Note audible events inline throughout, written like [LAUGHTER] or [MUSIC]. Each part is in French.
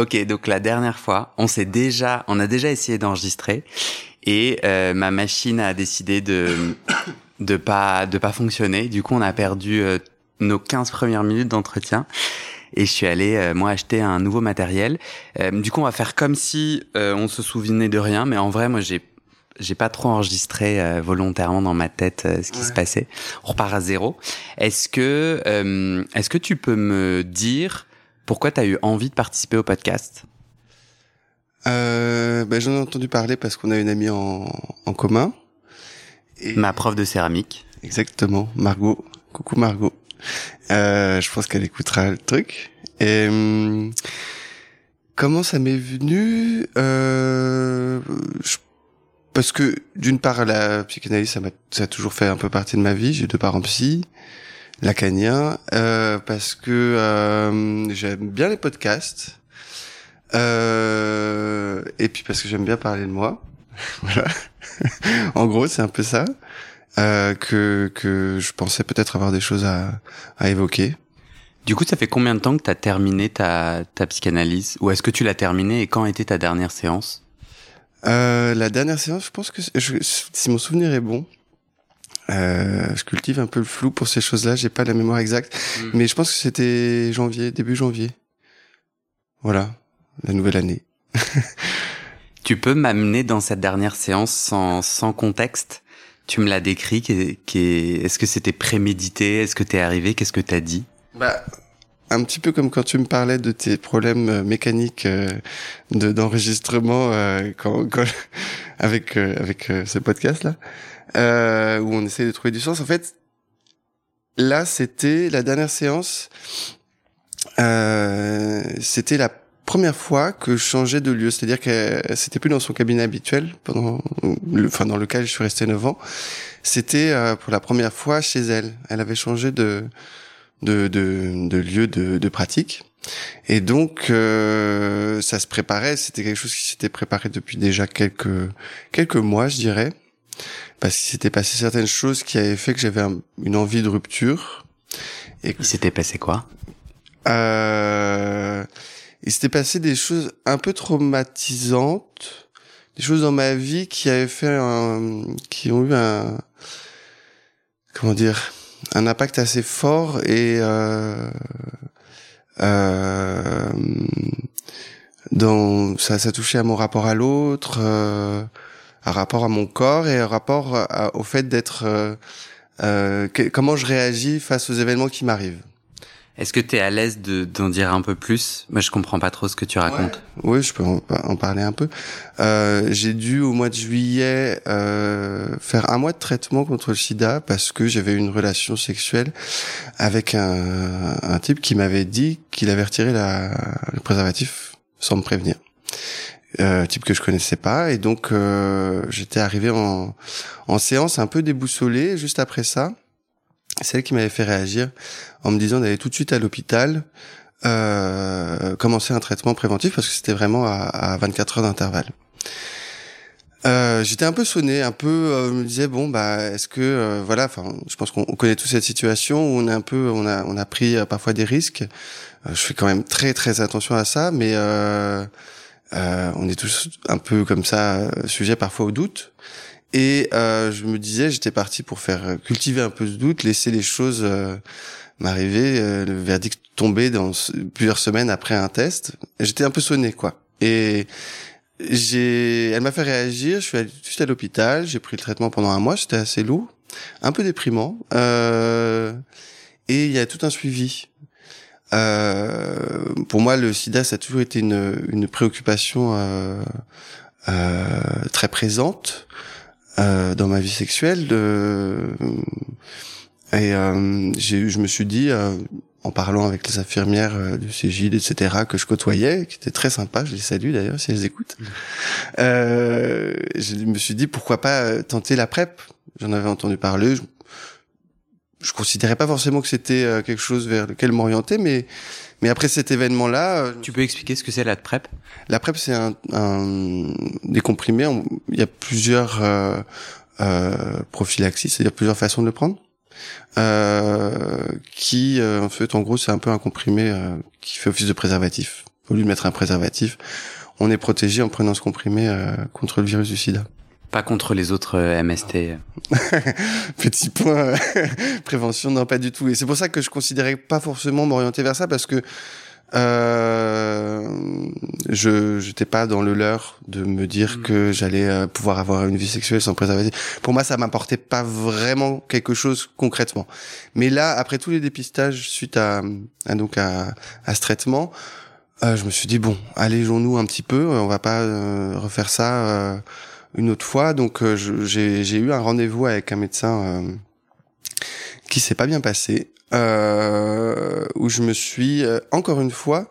Ok, donc la dernière fois, on s'est déjà, on a déjà essayé d'enregistrer et euh, ma machine a décidé de [COUGHS] de pas de pas fonctionner. Du coup, on a perdu euh, nos 15 premières minutes d'entretien et je suis allé euh, moi acheter un nouveau matériel. du coup, on va faire comme si on se souvenait de rien, mais en vrai, moi j'ai j'ai pas trop enregistré volontairement dans ma tête ce qui se passait. On repart à zéro. Est-ce que est-ce que tu peux me dire pourquoi tu as eu envie de participer au podcast euh, ben, J'en ai entendu parler parce qu'on a une amie en, en commun. Et... Ma prof de céramique. Exactement, Margot. Coucou Margot. Euh, je pense qu'elle écoutera le truc. Et hum, comment ça m'est venu euh, Parce que d'une part, la psychanalyse, ça, ça a toujours fait un peu partie de ma vie. J'ai deux parents psy lacanien euh, parce que euh, j'aime bien les podcasts euh, et puis parce que j'aime bien parler de moi. [LAUGHS] voilà. en gros, c'est un peu ça euh, que que je pensais peut-être avoir des choses à à évoquer. Du coup, ça fait combien de temps que tu as terminé ta ta psychanalyse? Ou est-ce que tu l'as terminé et quand était ta dernière séance? Euh, La dernière séance, je pense que je, si mon souvenir est bon, euh, je cultive un peu le flou pour ces choses-là. J'ai pas la mémoire exacte, hmm. mais je pense que c'était janvier, début janvier. Voilà, la nouvelle année. [LAUGHS] tu peux m'amener dans cette dernière séance sans, sans contexte? Tu me l'as décrit. Qui, qui est, ce que c'était prémédité? Est-ce que t'es arrivé? Qu'est-ce que t'as dit? Bah, un petit peu comme quand tu me parlais de tes problèmes euh, mécaniques euh, de d'enregistrement euh, quand, quand, [LAUGHS] avec avec ce podcast là euh, où on essaie de trouver du sens. En fait, là, c'était la dernière séance. Euh, c'était la première fois que je changeais de lieu, c'est-à-dire que c'était plus dans son cabinet habituel pendant, enfin dans lequel je suis resté 9 ans. C'était euh, pour la première fois chez elle. Elle avait changé de de, de, de lieu de, de pratique. Et donc, euh, ça se préparait. C'était quelque chose qui s'était préparé depuis déjà quelques quelques mois, je dirais parce qu'il s'était passé certaines choses qui avaient fait que j'avais une envie de rupture. Et il s'était passé quoi? Euh, Il s'était passé des choses un peu traumatisantes, des choses dans ma vie qui avaient fait un, qui ont eu un, comment dire, un impact assez fort et euh, euh, dans ça, ça touchait à mon rapport à l'autre. Un rapport à mon corps et un rapport au fait d'être euh, euh comment je réagis face aux événements qui m'arrivent. Est-ce que tu es à l'aise d'en dire un peu plus? Moi, je comprends pas trop ce que tu racontes. Oui, je peux en, parler un peu. Euh, J'ai dû au mois de juillet euh, faire un mois de traitement contre le SIDA parce que j'avais une relation sexuelle avec un, un type qui m'avait dit qu'il avait retiré la, le préservatif sans me prévenir euh, type que je connaissais pas. Et donc euh, j'étais arrivé en, en séance un peu déboussolé juste après ça. C'est elle qui m'avait fait réagir en me disant d'aller tout de suite à l'hôpital euh, commencer un traitement préventif parce que c'était vraiment à, à 24 heures d'intervalle. Euh, j'étais un peu sonné, un peu, euh, me disais bon bah est-ce que euh, voilà, enfin je pense qu'on connaît tous cette situation où on est un peu, on a on a pris euh, parfois des risques. je fais quand même très très attention à ça, mais euh, on est tous un peu comme ça, sujet parfois au doute. Et euh, je me disais, j'étais parti pour faire cultiver un peu ce doute, laisser les choses euh, m'arriver. Euh, le verdict tombait dans plusieurs semaines après un test. J'étais un peu sonné, quoi. Et j'ai, elle m'a fait réagir. Je suis allé tout à l'hôpital. J'ai pris le traitement pendant un mois. C'était assez lourd, un peu déprimant. Euh, et il y a tout un suivi. Euh, pour moi, le SIDA, ça a toujours été une, une préoccupation euh, euh, très présente euh, dans ma vie sexuelle. De... Et euh, je me suis dit, euh, en parlant avec les infirmières euh, du CGID, etc., que je côtoyais, qui étaient très sympas, je les salue d'ailleurs si elles écoutent, mmh. euh, je me suis dit, pourquoi pas tenter la PrEP? J'en avais entendu parler, je, je considérais pas forcément que c'était quelque chose vers lequel m'orienter, mais mais après cet événement-là, tu peux expliquer ce que c'est la PrEP? La PrEP, c'est un, un, des comprimés. Il y a plusieurs euh, euh, prophylaxies, c'est-à-dire plusieurs façons de le prendre. Euh, qui, euh, en fait, en gros, c'est un peu un comprimé euh, qui fait office de préservatif. Au lieu de mettre un préservatif, on est protégé en prenant ce comprimé euh, contre le virus du SIDA. Pas contre les autres MST. [LAUGHS] Petit point [LAUGHS] prévention, non pas du tout. Et c'est pour ça que je considérais pas forcément m'orienter vers ça parce que euh, je j'étais pas dans le leurre de me dire mm. que j'allais euh, pouvoir avoir une vie sexuelle sans préservatif. Pour moi, ça m'apportait pas vraiment quelque chose concrètement. Mais là, après tous les dépistages suite à, à donc à, à ce traitement, euh, je me suis dit bon, allégeons-nous un petit peu. On va pas euh, refaire ça euh, une autre fois. Donc j'ai eu un rendez-vous avec un médecin qui s'est pas bien passé euh, où je me suis euh, encore une fois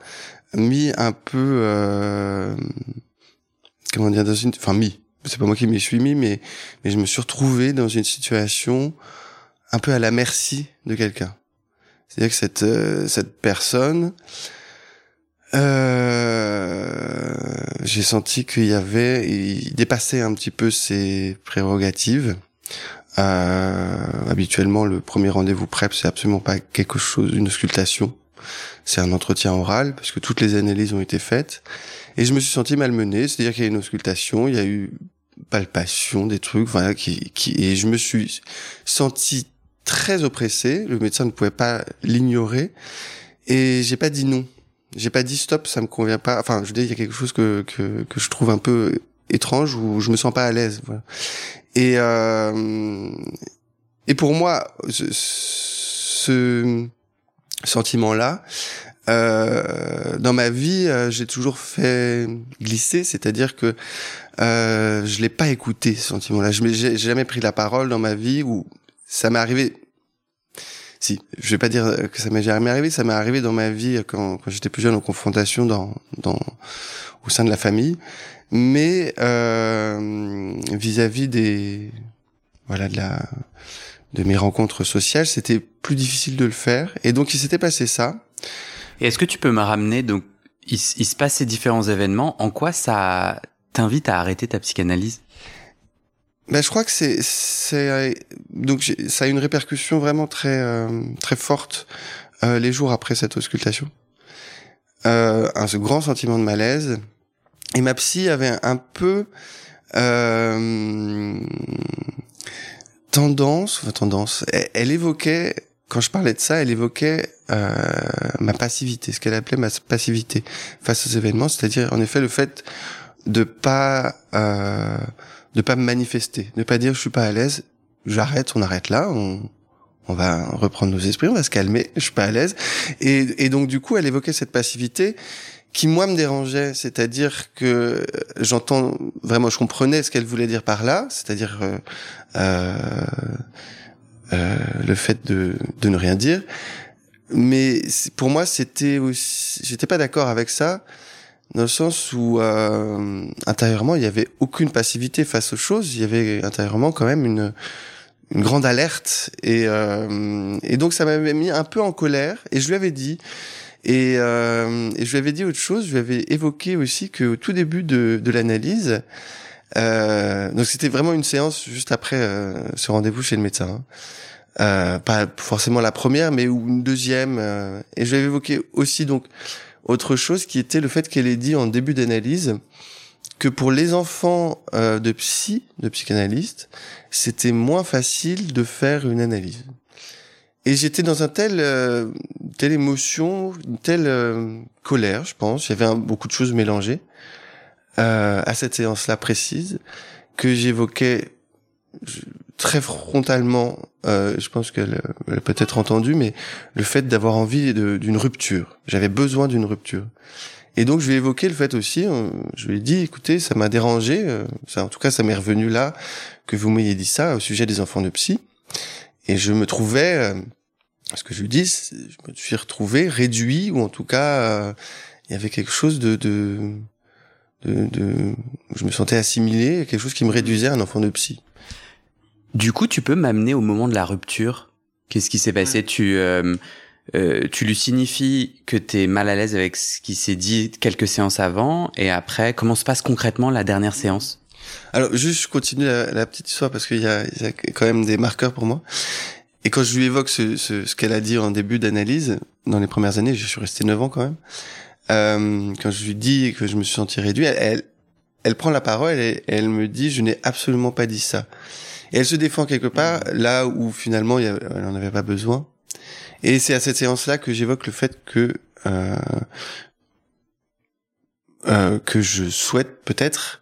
mis un peu euh, comment dire dans une enfin mis c'est pas moi qui m'y suis mis mais mais je me suis retrouvé dans une situation un peu à la merci de quelqu'un c'est-à-dire que cette euh, cette personne euh, j'ai senti qu'il y avait, il dépassait un petit peu ses prérogatives. Euh, habituellement, le premier rendez-vous PrEP, c'est absolument pas quelque chose, une auscultation. C'est un entretien oral parce que toutes les analyses ont été faites. Et je me suis senti malmené, c'est-à-dire qu'il y a une auscultation, il y a eu palpation, des trucs, voilà, qui, qui, et je me suis senti très oppressé. Le médecin ne pouvait pas l'ignorer. Et j'ai pas dit non. J'ai pas dit stop, ça me convient pas. Enfin, je dire, il y a quelque chose que, que, que je trouve un peu étrange où je me sens pas à l'aise. Voilà. Et euh, et pour moi, ce, ce sentiment-là, euh, dans ma vie, euh, j'ai toujours fait glisser, c'est-à-dire que euh, je l'ai pas écouté ce sentiment-là. Je n'ai jamais pris la parole dans ma vie où ça m'est arrivé. Si, je vais pas dire que ça m'est jamais arrivé, ça m'est arrivé dans ma vie quand, j'étais plus jeune en confrontation dans, dans au sein de la famille mais euh, vis-à-vis des voilà de la de mes rencontres sociales, c'était plus difficile de le faire. Et donc il s'était passé ça. Et est-ce que tu peux me ramener donc il se passe ces différents événements, en quoi ça t'invite à arrêter ta psychanalyse? Ben, je crois que c'est c'est donc ça a une répercussion vraiment très euh, très forte euh, les jours après cette auscultation. Euh, un ce grand sentiment de malaise, et ma psy avait un peu euh, tendance, enfin tendance, elle, évoquait, quand je parlais de ça, elle évoquait euh, ma passivité, ce qu'elle appelait ma passivité face aux événements, c'est-à-dire en effet le fait de pas euh, de pas me manifester, de pas dire je suis pas à l'aise, j'arrête, on arrête là, on, va reprendre nos esprits, on va se calmer, [LAUGHS] je suis pas à l'aise. Et, donc du coup, elle évoquait cette passivité qui moi me dérangeait, c'est-à-dire que j'entends vraiment, je comprenais ce qu'elle voulait dire par là, c'est-à-dire euh, euh, euh, le fait de, de ne rien dire, mais pour moi c'était aussi, j'étais pas d'accord avec ça dans le sens où euh, intérieurement il y avait aucune passivité face aux choses, il y avait intérieurement quand même une une grande alerte et euh, et donc ça m'avait mis un peu en colère et je lui avais dit et, euh, et, je lui avais dit autre chose, je lui avais évoqué aussi que au tout début de, de l'analyse, euh, donc c'était vraiment une séance juste après euh, ce rendez-vous chez le médecin. Hein. Euh, pas forcément la première, mais une deuxième. Et je lui avais évoqué aussi donc autre chose qui était le fait qu'elle ait dit en début d'analyse que pour les enfants euh, de psy, de psychanalystes, c'était moins facile de faire une analyse. Et j'étais dans un tel, euh, telle émotion, une telle euh, colère, je pense. Il y avait beaucoup de choses mélangées euh, à cette séance-là précise que j'évoquais très frontalement. Euh, je pense qu'elle a peut-être entendu, mais le fait d'avoir envie d'une rupture. J'avais besoin d'une rupture. Et donc je lui ai évoqué le fait aussi. Euh, je lui ai dit, écoutez, ça m'a dérangé. Euh, ça, en tout cas, ça m'est revenu là que vous m'ayez dit ça au sujet des enfants de psy. Et je me trouvais ce que je lui dis, je me suis retrouvé réduit, ou en tout cas, euh, il y avait quelque chose de, de, de, de, je me sentais assimilé, quelque chose qui me réduisait à un enfant de psy. Du coup, tu peux m'amener au moment de la rupture? Qu'est-ce qui s'est passé? Tu euh, euh, tu lui signifies que tu es mal à l'aise avec ce qui s'est dit quelques séances avant, et après, comment se passe concrètement la dernière séance? Alors, juste, je continue la, petite histoire parce qu'il y a, y a quand même des marqueurs pour moi. Et quand je lui évoque ce, ce, ce qu'elle a dit en début d'analyse, dans les premières années, je suis resté 9 ans quand même, euh, quand je lui dis que je me suis senti réduit, elle, elle, prend la parole et elle me dit, je n'ai absolument pas dit ça. Et elle se défend quelque part, là où finalement elle n'en avait pas besoin. Et c'est à cette séance-là que j'évoque le fait que euh, euh, que je souhaite peut-être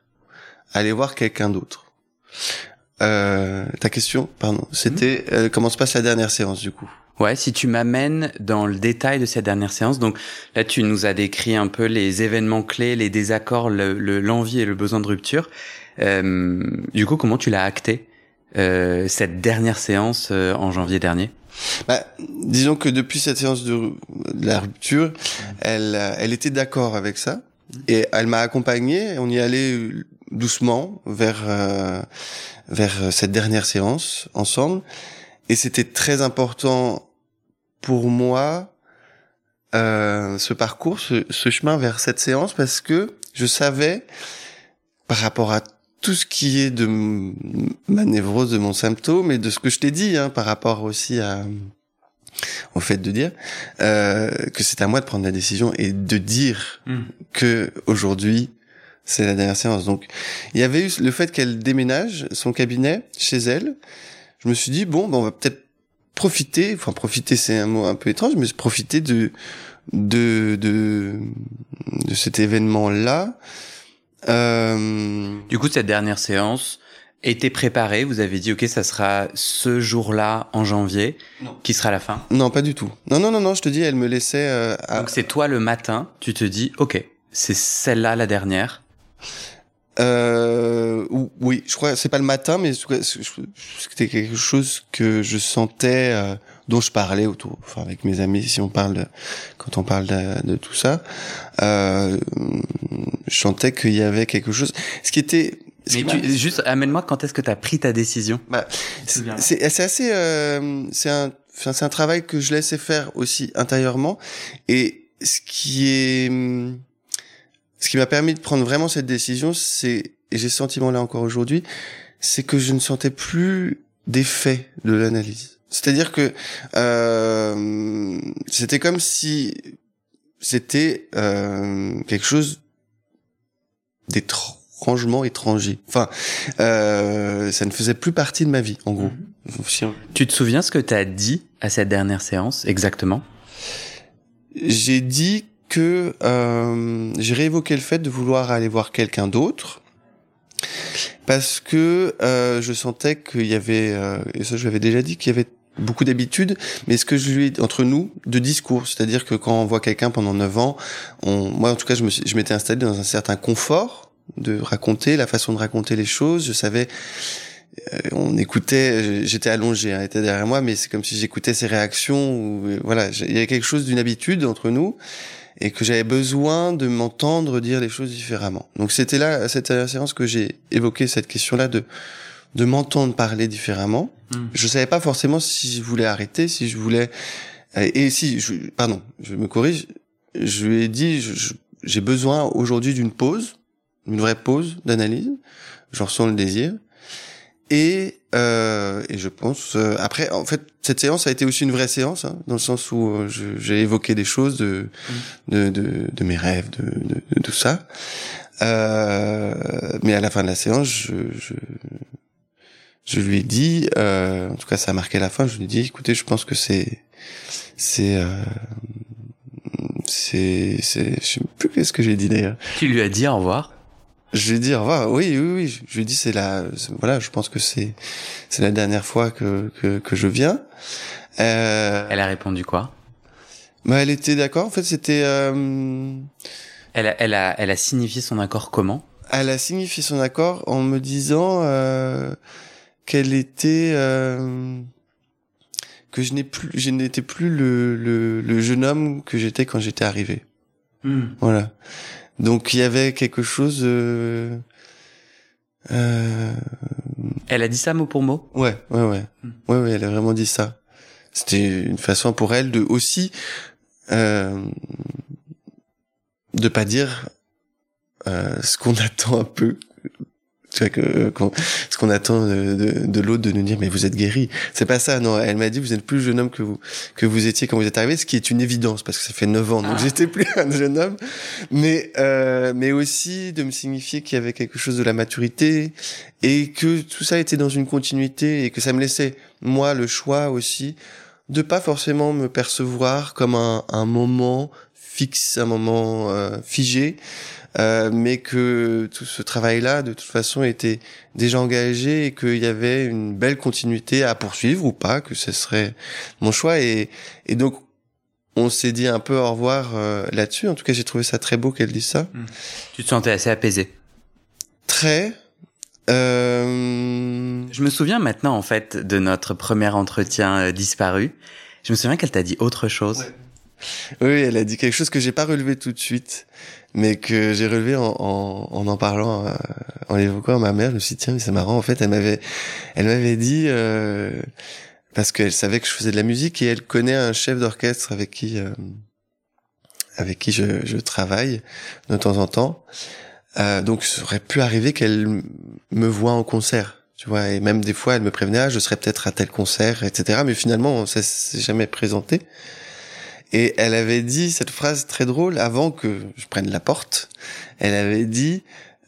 aller voir quelqu'un d'autre. Euh, ta question, pardon, c'était mhm. euh, comment se passe la dernière séance du coup? Ouais, si tu m'amènes dans le détail de cette dernière séance, donc là tu nous as décrit un peu les événements clés, les désaccords, l'envie le, et le besoin de rupture. Euh, du coup, comment tu l'as acté? Euh, cette dernière séance euh, en janvier dernier bah, disons que depuis cette séance de, de la rupture, elle, elle était d'accord avec ça et elle m'a accompagné. On y allait doucement vers euh, vers cette dernière séance ensemble. Et c'était très important pour moi euh, ce parcours, ce, ce, chemin vers cette séance, parce que je savais, par rapport à tout ce qui est de ma névrose, de mon symptôme, et de ce que je t'ai dit, hein, par rapport aussi à au fait de dire euh, que c'est à moi de prendre la décision et de dire mmh. que aujourd'hui c'est la dernière séance. Donc, il y avait eu le fait qu'elle déménage son cabinet chez elle. Je me suis dit bon, ben, on va peut-être profiter. Enfin, profiter, c'est un mot un peu étrange, mais profiter de de de, de cet événement-là. Euh... Du coup, cette dernière séance était préparée. Vous avez dit ok, ça sera ce jour-là en janvier, qui sera la fin. Non, pas du tout. Non, non, non, non. Je te dis, elle me laissait. Euh, Donc c'est toi le matin. Tu te dis ok, c'est celle-là la dernière. Euh, oui, je crois c'est pas le matin, mais c'était quelque chose que je sentais, dont je parlais autour, enfin avec mes amis, si on parle, de, quand on parle de, tout ça, euh, je sentais qu'il y avait quelque chose. Ce qui était mais tu, juste amène-moi quand est-ce que tu as pris ta décision? Bah, C'est assez, euh, c'est un, c'est un travail que je laissais faire aussi intérieurement, et ce qui est ce qui m'a permis de prendre vraiment cette décision, c'est, et j'ai ce sentiment-là encore aujourd'hui, c'est que je ne sentais plus d'effet de l'analyse. C'est-à-dire que euh, c'était comme si c'était euh, quelque chose d'étrangement étranger. Enfin, euh, ça ne faisait plus partie de ma vie, en gros. Mhm. Tu te souviens ce que tu as dit à cette dernière séance, exactement? J'ai dit que euh, j'ai réévoqué le fait de vouloir aller voir quelqu'un d'autre parce que euh, je sentais qu'il y avait, euh, et ça je l'avais déjà dit, qu'il y avait beaucoup d'habitudes, mais ce que je lui ai entre nous de discours, c'est-à-dire que quand on voit quelqu'un pendant 9 ans, on, moi en tout cas je me je m'étais installé dans un certain confort de raconter, la façon de raconter les choses, je savais euh, on écoutait, j'étais allongé, elle était derrière moi, mais c'est comme si j'écoutais ses réactions. Ou, voilà, il y avait quelque chose d'une habitude entre nous et que j'avais besoin de m'entendre dire les choses différemment. Donc c'était là, cette séance que j'ai évoqué cette question-là de de m'entendre parler différemment. Je hmm. Je savais pas forcément si je voulais arrêter, si je voulais et, si je, pardon, je me corrige, je lui ai dit j'ai besoin aujourd'hui d'une pause, une vraie pause d'analyse. Je ressens le désir et, euh, et je pense euh, après en fait cette séance a été aussi une vraie séance hein, dans le sens où euh, j'ai évoqué des choses de, mm. de, de, de mes rêves de, de, de tout ça Euh, mais à la fin de la séance, je, je, je lui ai dit, euh, en tout cas ça a marqué la fin, je lui ai dit, écoutez, je pense que c'est, c'est, euh, c'est, c'est, je sais plus qu'est-ce que j'ai dit d'ailleurs. Tu lui as dit au revoir? Je lui ai dit au revoir, oui, oui, oui, je lui ai dit, c'est la, voilà, je pense que c'est, c'est la dernière fois que, que, que je viens. Euh, Elle a répondu quoi? Bah, elle était d'accord. En fait, c'était. Euh... Elle, a, elle, a, elle a signifié son accord comment? Elle a signifié son accord en me disant euh, qu'elle était euh, que je n'ai plus, je n'étais plus le, le, le, jeune homme que j'étais quand j'étais arrivé. Hmm. Voilà. Donc il y avait quelque chose. Euh, euh, elle a dit ça mot pour mot? Ouais, ouais, ouais, hmm. ouais, ouais. Elle a vraiment dit ça. C'était une façon pour elle de aussi euh, de pas dire euh, ce qu'on [LAUGHS] attend un peu tu que ce qu'on attend de, de, de l'autre de nous dire mais vous êtes guéri. C'est pas ça non. Elle m'a dit vous êtes plus jeune homme que vous que vous étiez quand vous êtes arrivé ce qui est une évidence parce que ça fait neuf ans donc ah. j'étais plus un jeune homme. Mais euh, mais aussi de me signifier qu'il y avait quelque chose de la maturité et que tout ça était dans une continuité et que ça me laissait moi le choix aussi de pas forcément me percevoir comme un, un moment fixe, un moment euh, figé, euh, mais que tout ce travail-là, de toute façon, était déjà engagé et qu'il y avait une belle continuité à poursuivre ou pas, que ce serait mon choix. Et, et donc, on s'est dit un peu au revoir euh, là-dessus. En tout cas, j'ai trouvé ça très beau qu'elle dise ça. Mmh. Tu te sentais assez apaisé Très. Euh... Je me souviens maintenant en fait de notre premier entretien euh, disparu. Je me souviens qu'elle t'a dit autre chose. Oui, elle a dit quelque chose que j'ai pas relevé tout de suite, mais que j'ai relevé en en, en, en parlant, euh, en évoquant à ma mère. Je me suis dit tiens, mais c'est marrant. En fait, elle m'avait, elle m'avait dit euh, parce qu'elle savait que je faisais de la musique et elle connaît un chef d'orchestre avec qui euh, avec qui je, je travaille de temps en temps. Euh, donc, ça aurait pu arriver qu'elle me voit en concert, tu vois. Et même des fois, elle me prévenait, ah, je serais peut-être à tel concert, etc. Mais finalement, ça s'est jamais présenté. Et elle avait dit cette phrase très drôle avant que je prenne la porte. Elle avait dit,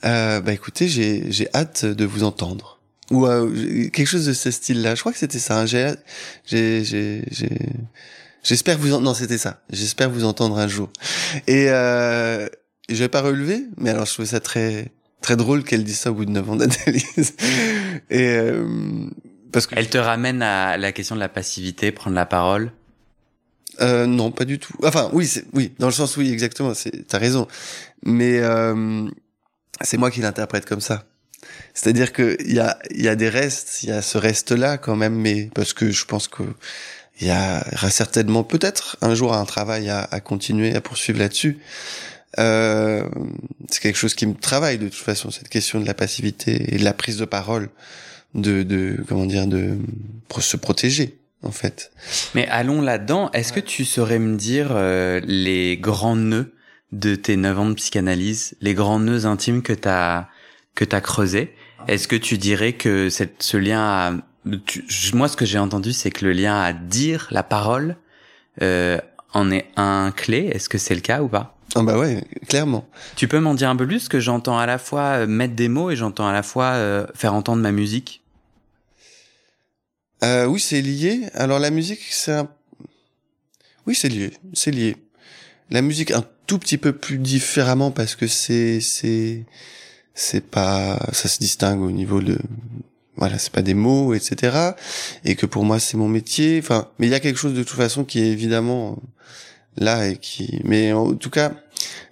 euh, bah écoutez, j'ai j'ai hâte de vous entendre. Ou euh, quelque chose de ce style-là. Je crois que c'était ça. Hein. J'ai j'ai j'ai J'espère vous non c'était ça. J'espère vous entendre un jour. Et euh, je vais pas relevé, mais alors je trouvais ça très très drôle qu'elle dise ça au bout de 9 ans d'analyse. Et euh, parce que elle te ramène à la question de la passivité, prendre la parole. Euh, non, pas du tout. Enfin, oui, oui, dans le sens oui, exactement. T'as raison, mais euh, c'est moi qui l'interprète comme ça. C'est-à-dire que il y a y a des restes, il y a ce reste là quand même, mais parce que je pense que il y aura certainement peut-être un jour un travail à, à continuer à poursuivre là-dessus. Euh, c'est quelque chose qui me travaille de toute façon cette question de la passivité et de la prise de parole de, de comment dire de se protéger en fait. Mais allons là-dedans. Est-ce que tu saurais me dire euh, les grands nœuds de tes neuf ans de psychanalyse, les grands nœuds intimes que t'as que t'as creusé Est-ce que tu dirais que cette, ce lien à moi ce que j'ai entendu c'est que le lien à dire la parole euh, en est un clé. Est-ce que c'est le cas ou pas? Ah bah ouais, clairement. Tu peux m'en dire un peu plus? Que j'entends à la fois euh, mettre des mots et j'entends à la fois euh, faire entendre ma musique. Euh, oui, c'est lié. Alors la musique, c'est un... Oui, c'est lié, c'est lié. La musique un tout petit peu plus différemment parce que c'est c'est c'est pas ça se distingue au niveau de voilà, c'est pas des mots, etc. Et que pour moi c'est mon métier. Enfin, mais il y a quelque chose de toute façon qui est évidemment là et qui mais en tout cas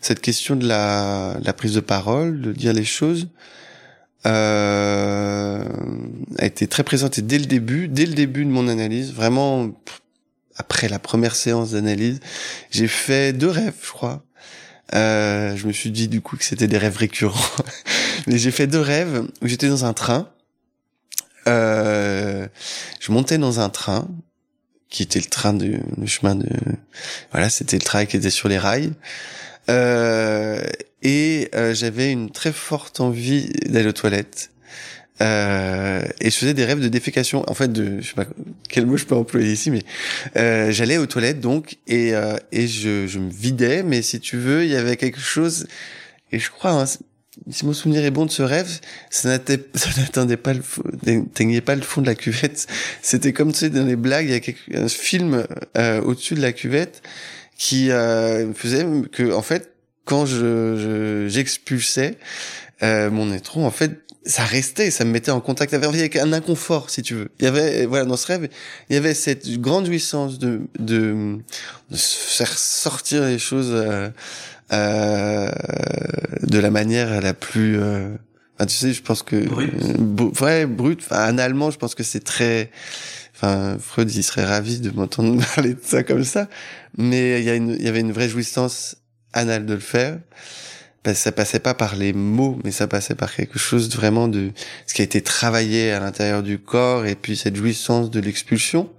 cette question de la, la prise de parole de dire les choses euh, a été très présente dès le début dès le début de mon analyse vraiment après la première séance d'analyse. J'ai fait deux rêves je crois. Euh, je me suis dit du coup que c'était des rêves récurrents. [LAUGHS] Mais j'ai fait deux rêves où j'étais dans un train. Euh, je montais dans un train qui était le train de le chemin de voilà c'était le train qui était sur les rails. Euh, et euh, j'avais une très forte envie d'aller aux toilettes. Euh, et je faisais des rêves de défécation. En fait de je sais pas quel mot je peux employer ici mais euh, j'allais aux toilettes donc et euh, et je, je me vidais. Mais si tu veux il y avait quelque chose et je crois hein, si mon souvenir est bon de ce rêve, ça [LAUGHS] n'attendait pas le, n'atteignait pas le fond de la cuvette. C'était comme tu sais dans les blagues, il y a quelque, un film euh, au-dessus de la cuvette qui euh, faisait que en fait quand je j'expulsais euh, mon étron, en fait ça restait, ça me mettait en contact avec un inconfort, si tu veux. Il y avait, voilà, dans ce rêve, il y avait cette grande jouissance de, de, de faire sortir les choses euh, euh, de la manière la plus euh, tu sais je pense que brut. vrai brut enfin, allemand je pense que c'est très enfin Freud il serait ravi de m'entendre [LAUGHS] parler de ça comme ça mais il y a une il y avait une vraie jouissance anale de le faire. Que ça passait pas par les mots mais ça passait par quelque chose vraiment de ce qui a été travaillé à l'intérieur du corps et puis cette jouissance de l'expulsion.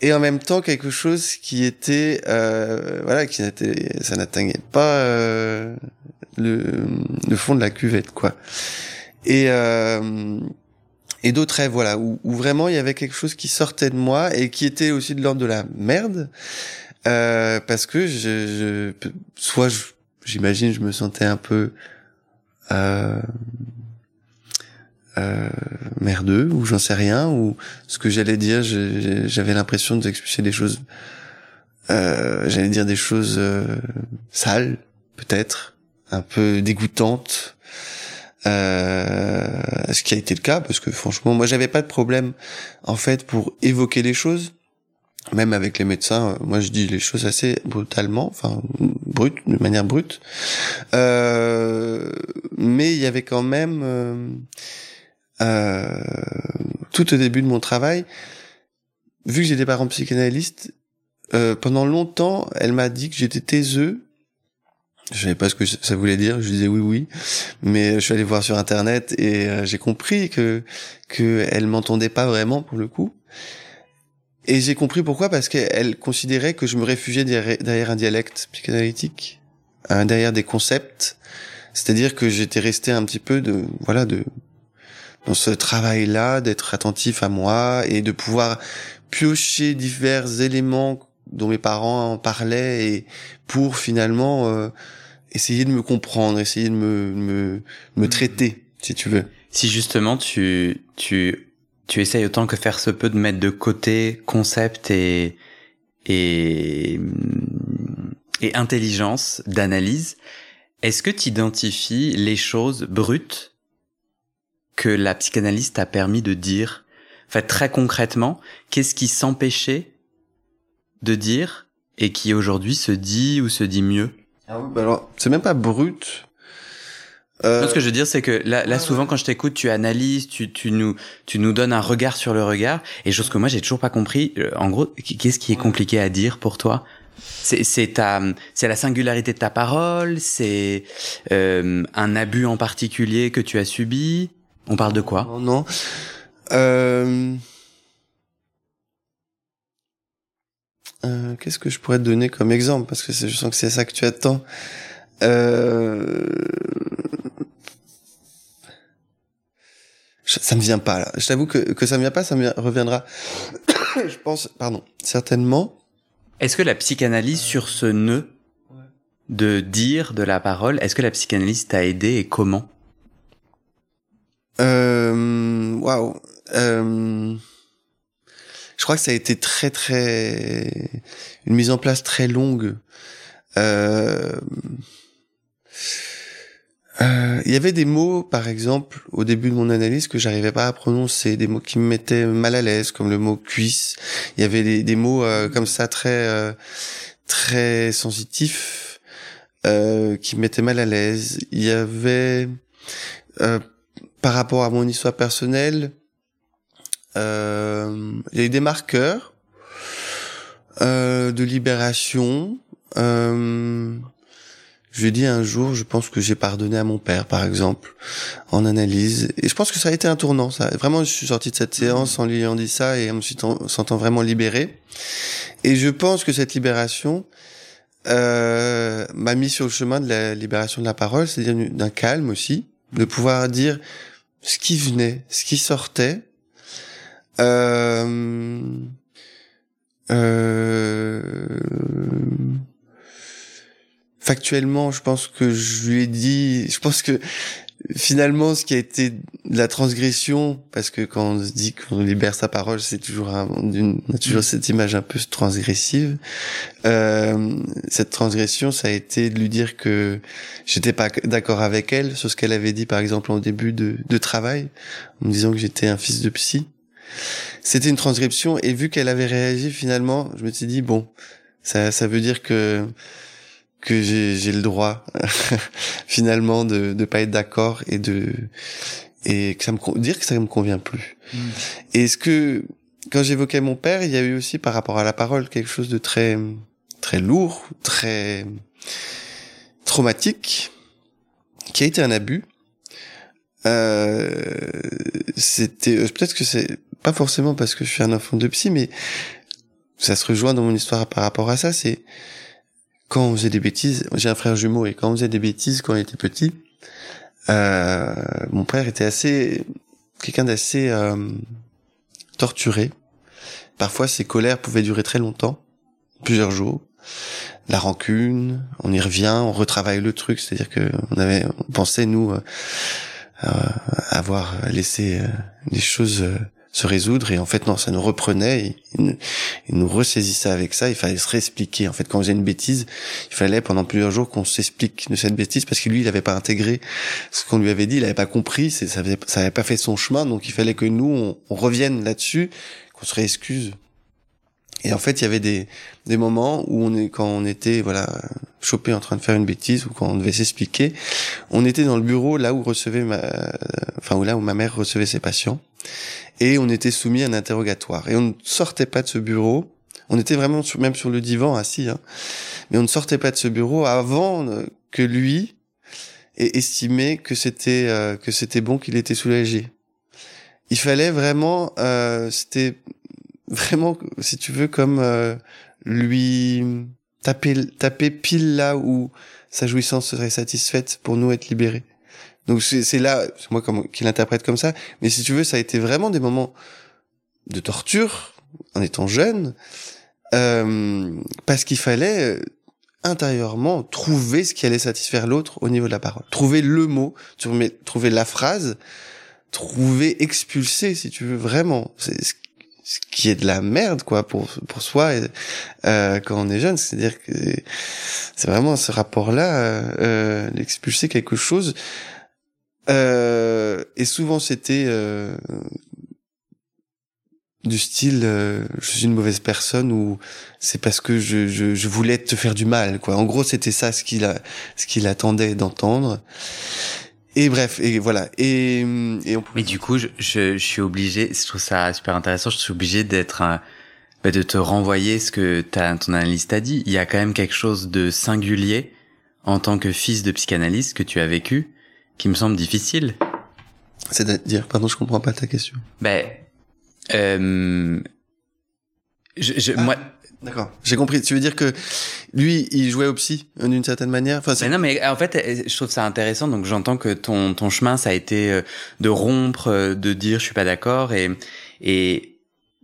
Et en même temps quelque chose qui était euh, voilà qui n'était ça n'atteignait pas euh, le, le fond de la cuvette quoi. Et euh, et d'autres rêves voilà où, où, vraiment il y avait quelque chose qui sortait de moi et qui était aussi de l'ordre de la merde euh, parce que je, je soit j'imagine je me sentais un peu euh, euh, merdeux ou j'en sais rien ou ce que j'allais dire j'avais l'impression d'expulser des choses euh, j'allais dire des choses euh, sales peut-être un peu dégoûtantes. Euh, ce qui a été le cas parce que franchement moi j'avais pas de problème en fait pour évoquer les choses même avec les médecins moi je dis les choses assez brutalement enfin brut de manière brute euh, mais il y avait quand même euh, euh, tout au début de mon travail, vu que j'ai des parents psychanalystes, euh, pendant longtemps, elle m'a dit que j'étais taiseux. Je savais pas ce que ça voulait dire. Je disais oui, oui, mais je suis allé voir sur internet et euh, j'ai compris que que elle m'entendait pas vraiment pour le coup. Et j'ai compris pourquoi parce qu'elle considérait que je me réfugiais derrière un dialecte psychanalytique, derrière des concepts. C'est-à-dire que j'étais resté un petit peu de voilà de dans ce travail-là, d'être attentif à moi et de pouvoir piocher divers éléments dont mes parents en parlaient et pour finalement euh, essayer de me comprendre, essayer de me, me, me traiter, si tu veux. Si justement tu, tu, tu essayes autant que faire se peut de mettre de côté concept et, et, et intelligence d'analyse, est-ce que tu identifies les choses brutes que la psychanalyse t'a permis de dire? En fait, très concrètement, qu'est-ce qui s'empêchait de dire et qui aujourd'hui se dit ou se dit mieux? Ah bah alors, c'est même pas brut. Euh... ce que je veux dire, c'est que là, là souvent, quand je t'écoute, tu analyses, tu, tu nous, tu nous donnes un regard sur le regard, et chose que moi, j'ai toujours pas compris. Euh, en gros, qu'est-ce qui est compliqué à dire pour toi? C'est, c'est ta, c'est la singularité de ta parole, c'est euh, un abus en particulier que tu as subi? On parle de quoi? Non, non. Euh... Euh, Qu'est-ce que je pourrais te donner comme exemple? Parce que je sens que c'est ça que tu attends. Euh... Ça me vient pas là. Je t'avoue que, que ça me vient pas, ça me reviendra. [COUGHS] je pense, pardon, certainement. Est-ce que la psychanalyse sur ce nœud de dire de la parole, est-ce que la psychanalyse t'a aidé et comment? Euh, waouh. Euh, je crois que ça a été très très une mise en place très longue. Euh, euh, il y avait des mots, par exemple, au début de mon analyse que j'arrivais pas à prononcer, des mots qui me mettaient mal à l'aise, comme le mot cuisse. Il y avait des, mots euh, comme ça très euh, très sensitifs qui me mettaient mal à l'aise. Il y avait par rapport à mon histoire personnelle, il y a eu des marqueurs de libération. Je lui ai dit un jour, je pense que j'ai pardonné à mon père, par exemple, en analyse. Et je pense que ça a été un tournant. Ça. Vraiment, je suis sorti de cette séance en lui ayant dit ça et en me sentant vraiment libéré. Et je pense que cette libération euh, m'a mis sur le chemin de la libération de la parole, c'est-à-dire d'un calme aussi, de pouvoir dire ce qui venait, ce qui sortait. Euh, euh, factuellement, je pense que je lui ai dit, je pense que finalement, ce qui a été la transgression, parce que quand on se dit qu'on libère sa parole, c'est toujours on a toujours cette image un peu transgressive. Euh, cette transgression, ça a été de lui dire que j'étais pas d'accord avec elle sur ce qu'elle avait dit, par exemple, au début de, de travail, en me disant que j'étais un fils de psy. C'était une transcription, et vu qu'elle avait réagi, finalement, je me suis dit bon, ça, ça veut dire que que j'ai le droit [LAUGHS] finalement de de pas être d'accord et de et que ça me dire que ça me convient plus. Mm. Et ce que quand j'évoquais mon père, il y a eu aussi par rapport à la parole quelque chose de très très lourd, très traumatique, qui a été un abus. Euh, c'était euh, peut-être que c'est pas forcément parce que je suis un enfant de psy, mais ça se rejoint dans mon histoire par rapport à ça. C'est quand on faisait des bêtises, j'ai un frère jumeau et quand on faisait des bêtises quand on était petit, euh, mon père était assez quelqu'un d'assez euh, torturé. Parfois, ses colères pouvaient durer très longtemps, plusieurs jours. La rancune, on y revient, on retravaille le truc, c'est-à-dire que on avait, on pensait nous euh, euh avoir laissé euh, des choses se résoudre. Et en fait non ça nous reprenait il, nous ressaisissait avec ça. Il fallait se réexpliquer. En fait quand on faisait une bêtise il fallait pendant plusieurs jours qu'on s'explique de cette bêtise parce que lui il n'avait pas intégré ce qu'on lui avait dit. Il n'avait pas compris. Ça n'avait pas fait son chemin. Donc il fallait que nous on, revienne là-dessus qu'on se réexcuse. Et en fait il y avait des moments où on est quand on était voilà chopé en train de faire une bêtise ou quand on devait s'expliquer on était dans le bureau là où recevait ma enfin là où ma mère recevait ses patients et on était soumis à un interrogatoire. Et on ne sortait pas de ce bureau. On était vraiment même sur le divan assis, hein. mais on ne sortait pas de ce bureau avant euh, que lui ait estimé que c'était euh, que c'était bon, qu'il était soulagé. Il fallait vraiment, euh, c'était vraiment, si tu veux, comme euh, lui taper taper pile là où sa jouissance serait satisfaite pour nous être libérés. Donc c'est là, c'est moi qui l'interprète comme ça. Mais si tu veux, ça a été vraiment des moments de torture en étant jeune, euh, parce qu'il fallait euh, intérieurement trouver ce qui allait satisfaire l'autre au niveau de la parole, trouver le mot, trouver la phrase, trouver expulser, si tu veux vraiment. C'est ce qui est de la merde quoi pour pour soi euh, quand on est jeune c'est à dire que c'est vraiment ce rapport là euh, euh quelque chose euh, et souvent c'était euh, du style euh, je suis une mauvaise personne ou c'est parce que je, je, je, voulais te faire du mal quoi. En gros c'était ça ce qu'il ce qu'il attendait d'entendre. Et bref et voilà et, et on... mais du coup je, je, suis obligé je trouve ça super intéressant je suis obligé d'être bah, de te renvoyer ce que ta ton analyste a dit il y a quand même quelque chose de singulier en tant que fils de psychanalyste que tu as vécu qui me semble difficile. C'est-à-dire, pardon, je comprends pas ta question. Ben, euh, je, je moi. Ah, d'accord, j'ai compris. Tu veux dire que lui, il jouait au psy d'une certaine manière? Enfin, mais non, mais en fait, je trouve ça intéressant. Donc, j'entends que ton ton chemin, ça a été euh, de rompre, euh, de dire je suis pas d'accord, et et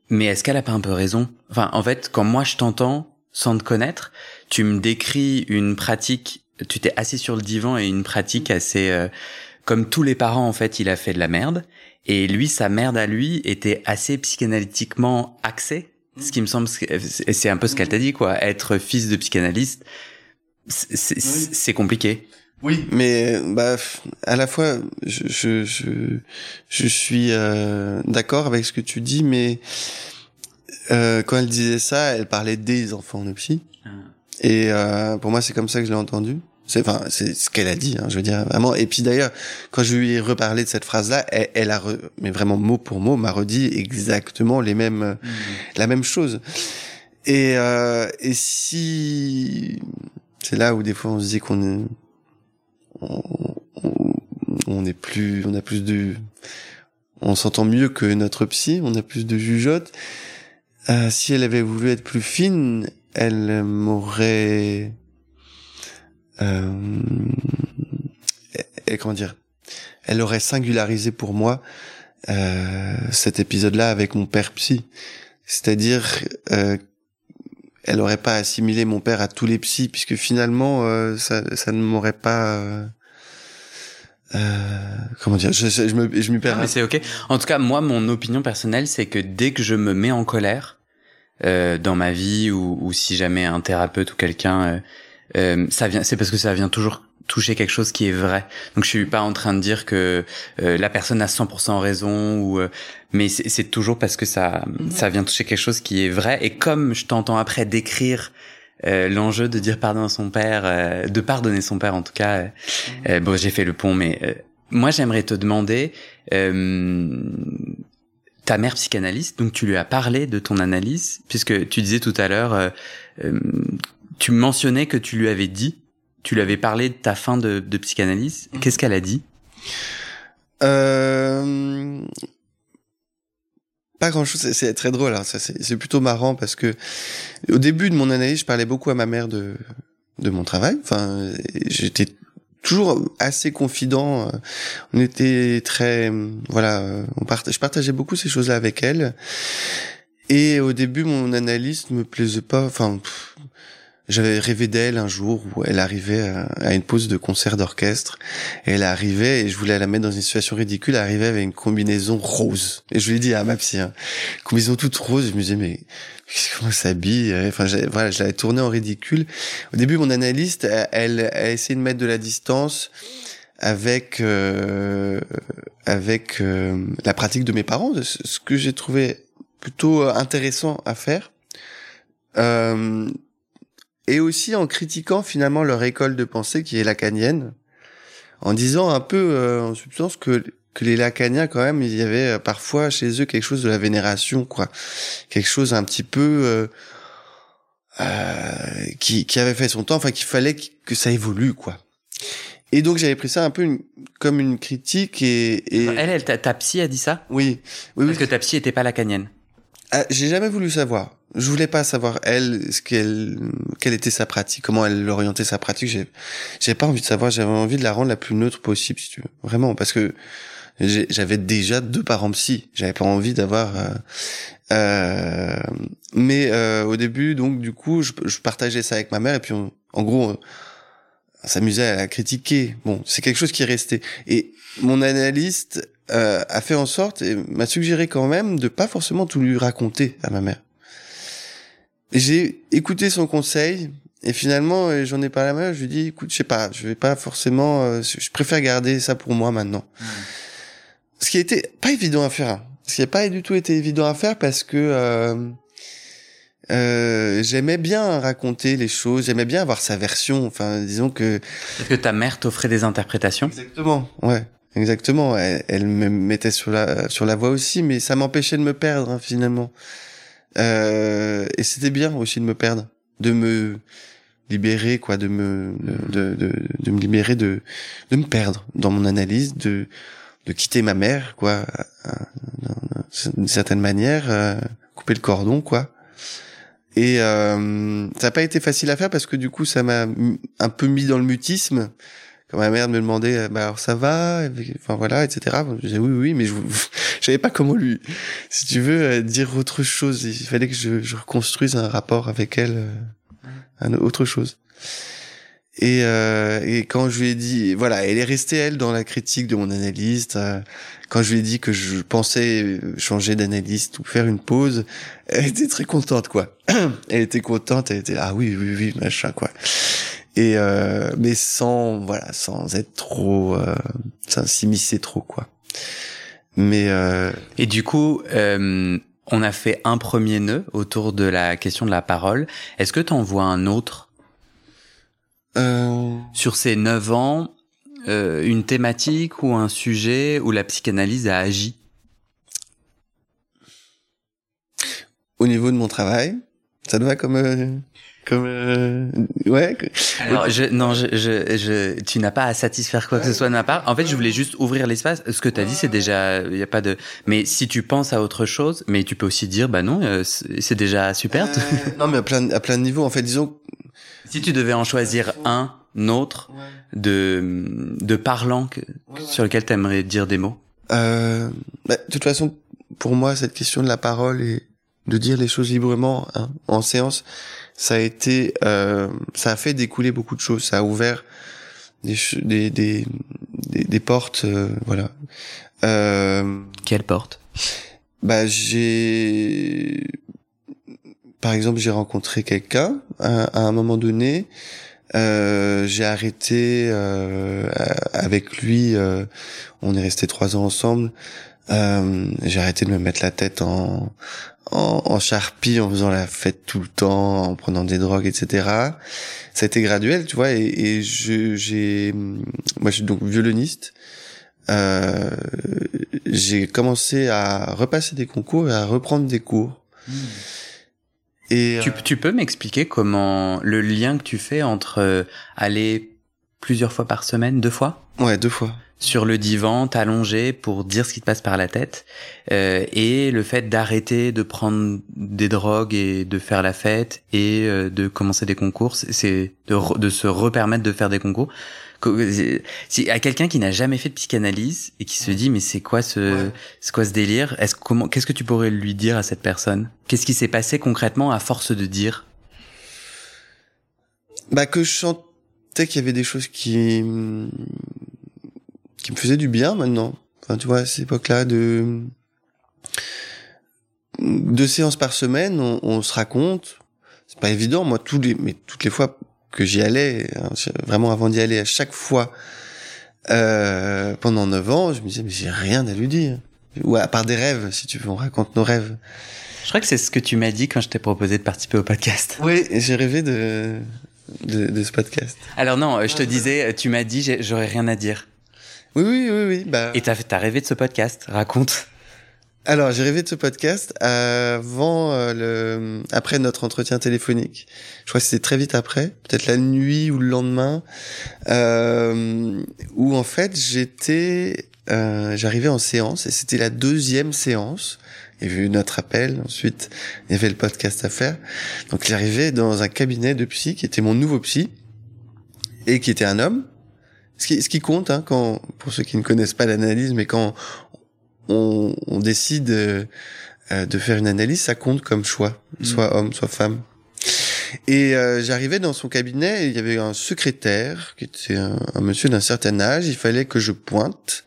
mais est-ce qu'elle a pas un peu raison? Enfin, en fait, quand moi je t'entends sans te connaître, tu me décris une pratique tu t'es assis sur le divan et une pratique assez euh, comme tous les parents en fait, il a fait de la merde et lui sa merde à lui était assez psychanalytiquement axée. Ce qui me semble c'est un peu ce qu'elle t'a dit quoi, être fils de psychanalyste c'est compliqué. Oui, mais bah à la fois je je je, je suis euh, d'accord avec ce que tu dis mais euh, quand elle disait ça, elle parlait des enfants de psy. Et euh, pour moi, c'est comme ça que je l'ai entendu. C'est enfin, c'est ce qu'elle a dit. Hein, je veux dire vraiment. Et puis d'ailleurs, quand je lui ai reparlé de cette phrase-là, elle, elle, a, mais vraiment mot pour mot, m'a redit exactement les mêmes, mmh. la même chose. Et euh, et si c'est là où des fois on se dit qu'on est, on, on est plus, on a plus de, on s'entend mieux que notre psy, on a plus de jugeote. Euh, si elle avait voulu être plus fine, elle m'aurait euh, et, comment dire elle aurait singularisé pour moi euh, cet épisode-là avec mon père psy c'est-à-dire euh, elle aurait pas assimilé mon père à tous les psys, puisque finalement, euh, ça, ça ne m'aurait pas. Euh, euh, comment dire Je, je, me, je m'y perds. mais c'est ok. En tout cas, moi, mon opinion personnelle, c'est que dès que je me mets en colère euh, dans ma vie, ou, ou, si jamais un thérapeute ou quelqu'un, ça vient, c'est parce que ça vient toujours toucher quelque chose qui est vrai. Donc je suis pas en train de dire que euh, la personne a 100% raison ou euh, mais c'est toujours parce que ça ça vient toucher quelque chose qui est vrai et comme je t'entends après décrire euh, l'enjeu de dire pardon à son père de pardonner son père en tout cas mhm. bon j'ai fait le pont mais moi j'aimerais te demander ta mère psychanalyste donc tu lui as parlé de ton analyse puisque tu disais tout à l'heure tu mentionnais que tu lui avais dit tu lui avais parlé de ta fin de, psychanalyse. Mhm. Qu'est-ce qu'elle a dit? Euh... Pas grand chose, c'est très drôle. Hein. C'est plutôt marrant parce que au début de mon analyse, je parlais beaucoup à ma mère de de mon travail. Enfin, j'étais toujours assez confident. On était très, voilà, je partageais beaucoup ces choses-là avec elle. Et au début, mon analyse me plaisait pas. Enfin, j'avais rêvé d'elle un jour où elle arrivait à, une pause de concert d'orchestre. Elle arrivait et je voulais la mettre dans une situation ridicule. Elle arrivait avec une combinaison rose. Et je lui ai dit à ma psy, hein, combinaison toute rose. Je me disais, mais comment s'habille Enfin, voilà, je l'avais tourné en ridicule. Au début, mon analyste, elle, a essayé de mettre de la distance avec euh, avec euh, la pratique de mes parents, ce que j'ai trouvé plutôt intéressant à faire. Euh, et aussi en critiquant finalement leur école de pensée qui est lacanienne, en disant un peu euh, en substance que que les lacaniens quand même il y avait euh, parfois chez eux quelque chose de la vénération quoi, quelque chose un petit peu euh, euh, qui qui avait fait son temps, enfin qu'il fallait que ça évolue quoi. Et donc j'avais pris ça un peu une, comme une critique et, et... elle, elle ta, ta, psy a dit ça? Oui, oui. Parce que ta psy était pas lacanienne. Ah, j'ai jamais voulu savoir je voulais pas savoir elle ce qu'elle quelle était sa pratique comment elle orientait sa pratique. J'ai j'avais pas envie de savoir j'avais envie de la rendre la plus neutre possible si tu veux. Vraiment parce que j'avais déjà deux parents psy. J'avais pas envie d'avoir euh, euh, mais euh, au début donc du coup je, partageais ça avec ma mère et puis en gros on s'amusait à la critiquer. Bon c'est quelque chose qui est resté. Et mon analyste euh, a fait en sorte et m'a suggéré quand même de pas forcément tout lui raconter à ma mère j'ai écouté son conseil et finalement euh, j'en ai parlé à ma je lui ai dit écoute, je sais pas, je vais pas forcément euh, je préfère garder ça pour moi maintenant. Hmm. Ce qui était pas évident à faire. Hein. Ce qui n'a pas du tout été évident à faire parce que euh, euh, j'aimais bien raconter les choses, j'aimais bien avoir sa version. Enfin, disons que. Est-ce que ta mère t'offrait des interprétations? Exactement, ouais, exactement. Elle, elle, me mettait sur la sur la voie aussi, mais ça m'empêchait de me perdre hein, finalement. Euh, et c'était bien aussi de me perdre, de me libérer, quoi, de me, de, de, de, me libérer de, de me perdre dans mon analyse, de, de quitter ma mère, quoi, d'une certaine manière, euh, couper le cordon, quoi. Et euh, ça n'a pas été facile à faire parce que du coup, ça m'a un peu mis dans le mutisme quand ma mère me demandait euh, bah alors ça va? Enfin voilà etc je disais oui oui mais [LAUGHS] je savais pas comment lui si tu veux euh, dire autre chose. Il fallait que je, je reconstruise un rapport avec elle euh, un autre chose. Et, euh, et quand je lui ai dit voilà elle est restée elle dans la critique de mon analyste quand je lui ai dit que je pensais changer d'analyste ou faire une pause elle était très contente quoi. [CLEARS THROAT] Elle était contente elle était ah oui oui oui machin quoi et euh, mais sans voilà sans être trop euh, sans s'immiscer trop quoi. Mais euh... et du coup on a fait un premier nœud autour de la question de la parole. Est-ce que tu en vois un autre sur ces neuf ans une thématique ou un sujet où la psychanalyse a agi? Au niveau de mon travail ça te va comme comme euh, ouais alors je non je, je, je tu n'as pas à satisfaire quoi que ce soit de ma part. En fait je voulais juste ouvrir l'espace. Ce que tu as dit c'est déjà il y a pas de mais si tu penses à autre chose mais tu peux aussi dire bah non euh, c'est déjà super. Euh, non mais à plein à plein de niveaux. En fait disons si tu devais en choisir un autre de de parlant que, sur lequel tu aimerais dire des mots? Euh, bah, de toute façon pour moi cette question de la parole et de dire les choses librement hein, en séance ça a été, euh, ça a fait découler beaucoup de choses. Ça a ouvert des des des, des, portes, euh, voilà. Euh, Quelle porte? Bah j'ai, par exemple, j'ai rencontré quelqu'un à, un moment donné. Euh, j'ai arrêté euh, avec lui. Euh, on est resté trois ans ensemble. Euh, j'ai arrêté de me mettre la tête en, en, en charpie, en faisant la fête tout le temps, en prenant des drogues, etc. Ça a été graduel, tu vois, et, et je, j'ai, moi, je suis donc violoniste. Euh, j'ai commencé à repasser des concours et à reprendre des cours. Hmm. Et tu, euh, tu peux m'expliquer comment le lien que tu fais entre euh, aller plusieurs fois par semaine, deux fois. Ouais, deux fois. Sur le divan, t'allonger pour dire ce qui te passe par la tête, euh, et le fait d'arrêter de prendre des drogues et de faire la fête et euh, de commencer des concours, c'est de, de se repermettre de faire des concours. Si à quelqu'un qui n'a jamais fait de psychanalyse et qui se dit mais c'est quoi ce c'est quoi ce délire? Est-ce comment qu'est-ce que tu pourrais lui dire à cette personne? Qu'est-ce qui s'est passé concrètement à force de dire? Bah que je qu'il y avait des choses qui qui me faisait du bien maintenant. Enfin, tu vois, à cette époque-là, de deux séances par semaine, on, on se raconte. C'est pas évident, moi, tous les, mais toutes les fois que j'y allais, hein, vraiment avant d'y aller, à chaque fois, euh, pendant neuf ans, je me disais, mais j'ai rien à lui dire. Ou à part des rêves, si tu veux, on raconte nos rêves. Je crois que c'est ce que tu m'as dit quand je t'ai proposé de participer au podcast. Oui, j'ai rêvé de, de, de, ce podcast. Alors non, je te disais, tu m'as dit, j'aurais rien à dire. Oui, oui, oui, oui. Bah... Et t'as as rêvé de ce podcast Raconte. Alors, j'ai rêvé de ce podcast avant euh, le, après notre entretien téléphonique. Je crois que c'était très vite après, peut-être la nuit ou le lendemain, euh, où en fait j'étais, euh, j'arrivais en séance et c'était la deuxième séance. Il y avait eu notre appel, ensuite il y avait le podcast à faire. Donc j'arrivais dans un cabinet de psy qui était mon nouveau psy et qui était un homme ce qui, ce qui compte, hein, quand, pour ceux qui ne connaissent pas l'analyse, mais quand on, on décide euh, de faire une analyse, ça compte comme choix, mm. soit homme, soit femme. Et euh, j'arrivais dans son cabinet, il y avait un secrétaire qui était un, monsieur d'un certain âge. Il fallait que je pointe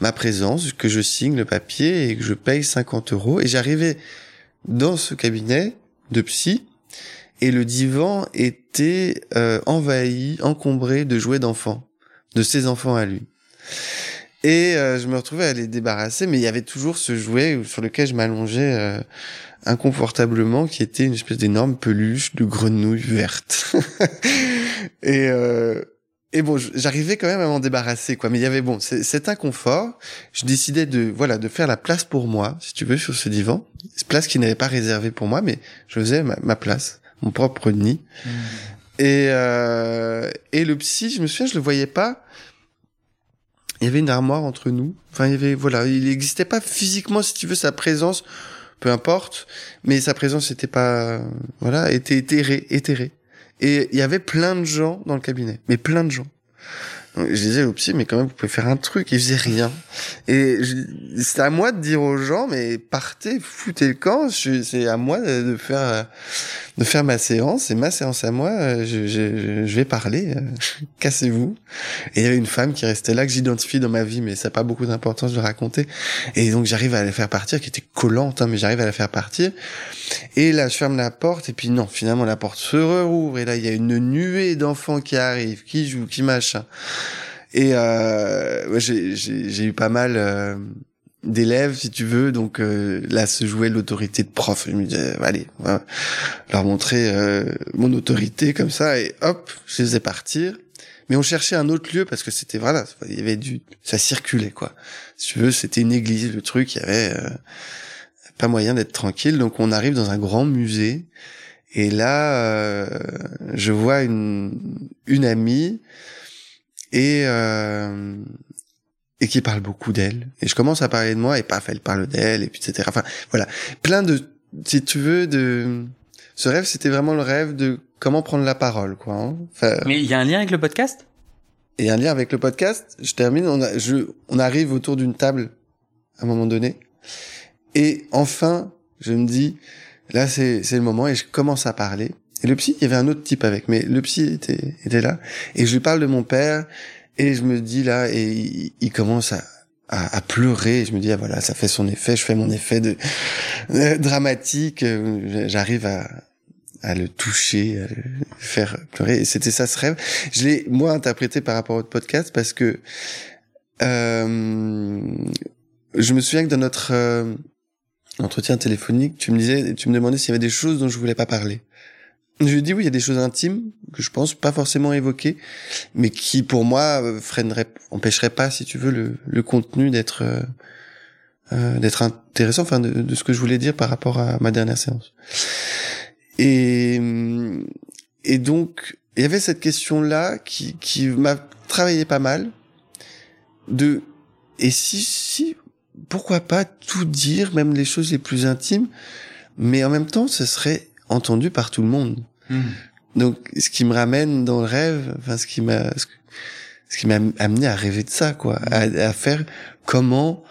ma présence, que je signe le papier et que je paye 50 euros. Et j'arrivais dans ce cabinet de psy et le divan était euh, envahi, encombré de jouets d'enfants de ses enfants à lui. Et euh, je me retrouvais à les débarrasser, mais il y avait toujours ce jouet sur lequel je m'allongeais euh, inconfortablement, qui était une espèce d'énorme peluche de grenouille verte. [LAUGHS] et euh, et bon, j'arrivais quand même à m'en débarrasser, quoi. Mais il y avait bon, cet inconfort. Je décidais de voilà de faire la place pour moi, si tu veux, sur ce divan. Cette place qui n'avait pas réservée pour moi, mais je faisais ma, place, mon propre nid. Mmh. Et, euh, et le psy, je me souviens, je le voyais pas. Il y avait une armoire entre nous. Enfin, il y avait, voilà, il n'existait pas physiquement, si tu veux, sa présence, peu importe, mais sa présence n'était pas, voilà, était éthérée, éthérée. Et il y avait plein de gens dans le cabinet, mais plein de gens je disais au psy, mais quand même, vous pouvez faire un truc. Il faisait rien. Et c'est à moi de dire aux gens, mais partez, foutez le camp. C'est à moi de faire, de faire ma séance. C'est ma séance à moi. Je, je, je vais parler. [LAUGHS] Cassez-vous. Et il y avait une femme qui restait là, que j'identifie dans ma vie, mais ça n'a pas beaucoup d'importance de raconter. Et donc, j'arrive à la faire partir, qui était collante, hein, mais j'arrive à la faire partir. Et là, je ferme la porte. Et puis, non, finalement, la porte se rouvre. Et là, il y a une nuée d'enfants qui arrivent, qui jouent, qui machin. Et euh, j'ai eu pas mal euh, d'élèves, si tu veux, donc euh, là se jouait l'autorité de prof. Je me disais, allez, leur montrer euh, mon autorité comme ça, et hop, je les faisais partir. Mais on cherchait un autre lieu parce que c'était voilà, il y avait du, ça circulait quoi. Si tu veux, c'était une église, le truc, il y avait euh, pas moyen d'être tranquille. Donc on arrive dans un grand musée. Et là, je vois une, une amie et euh, et qui parle beaucoup d'elle. Et je commence à parler de moi et paf, elle parle d'elle et puis etc. Enfin voilà, plein de si tu veux de ce rêve, c'était vraiment le rêve de comment prendre la parole quoi. Hein. Enfin, Mais il y a un lien avec le podcast? Et un lien avec le podcast. Je termine. On, a, je, on arrive autour d'une table à un moment donné et enfin je me dis là c'est c'est le moment et je commence à parler Et le psy, il y avait un autre type avec, mais le psy était, était là. Et je lui parle de mon père, et je me dis là, et il, commence à, à, pleurer. Et je me dis, ah voilà, ça fait son effet, je fais mon effet de dramatique. J'arrive à, à le toucher, à le faire pleurer. Et c'était ça ce rêve. Je l'ai, moi, interprété par rapport au podcast parce que euh, je me souviens que dans notre euh, entretien téléphonique, tu me disais, tu me demandais s'il y avait des choses dont je voulais pas parler. Je lui ai dit oui, il y a des choses intimes que je pense pas forcément évoquer, mais qui pour moi freineraient, empêcheraient pas, si tu veux, le, le contenu d'être euh, euh d'être intéressant, enfin de, de, ce que je voulais dire par rapport à ma dernière séance. Et et donc il y avait cette question là qui qui m'a travaillé pas mal de et si si pourquoi pas tout dire, même les choses les plus intimes, mais en même temps, ce serait entendu par tout le monde. Hmm. Donc, ce qui me ramène dans le rêve, enfin, ce qui m'a, ce qui m'a amené à rêver de ça, quoi, à, faire comment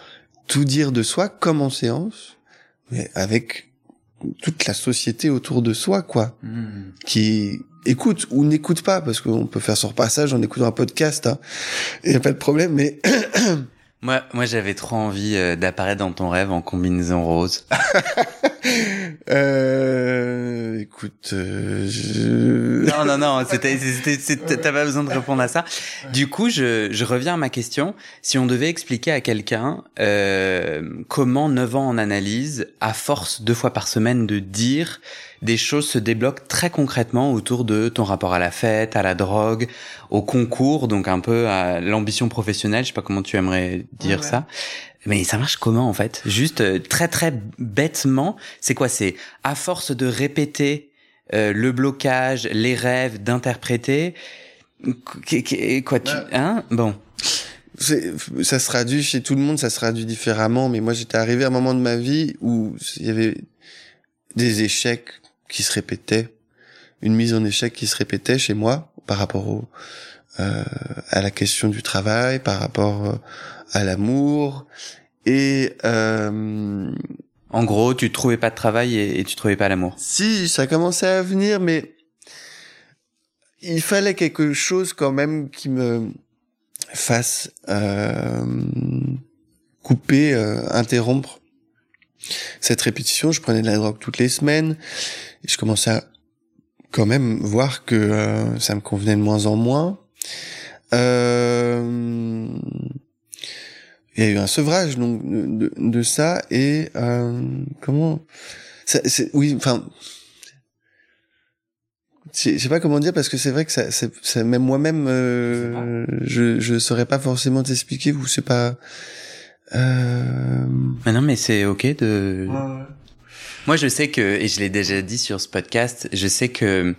tout dire de soi, comme en séance, mais avec toute la société autour de soi, quoi, hmm. qui écoute ou n'écoute pas, parce qu'on peut faire son repassage en écoutant un podcast, hein, il n'y a pas de problème, mais [CLEARS THROAT] Moi, moi j'avais trop envie euh, d'apparaître dans ton rêve en combinaison rose. [LAUGHS] euh, écoute, euh, je... non, non, non, [LAUGHS] t'as pas besoin de répondre à ça. Du coup, je, je reviens à ma question. Si on devait expliquer à quelqu'un euh, comment 9 ans en analyse, à force deux fois par semaine de dire des choses se débloquent très concrètement autour de ton rapport à la fête, à la drogue, au concours, donc un peu à l'ambition professionnelle. Je sais pas comment tu aimerais dire ça. Mais ça marche comment en fait? Juste euh, très très bêtement, c'est quoi? C'est à force de répéter euh, le blocage, les rêves, d'interpréter. Quoi tu hein? Bon. Ça se traduit chez tout le monde, ça se traduit différemment. Mais moi, j'étais arrivé à un moment de ma vie où il y avait des échecs qui se répétait, une mise en échec qui se répétait chez moi par rapport au, euh, à la question du travail, par rapport euh, à l'amour et euh, en gros, tu trouvais pas de travail et, tu trouvais pas l'amour. Si, ça commençait à venir, mais il fallait quelque chose quand même qui me fasse euh, couper, interrompre cette répétition. Je prenais de la drogue toutes les semaines. Et je commençais à quand même voir que euh, ça me convenait de moins en moins. Euh, il y a eu un sevrage donc de, de, ça et euh, comment c'est, oui enfin je sais pas comment dire parce que c'est vrai que ça, c'est, même moi-même euh, je je saurais pas forcément t'expliquer ou c'est pas euh... Mais non mais c'est ok de moi, je sais que, et je l'ai déjà dit sur ce podcast, je sais que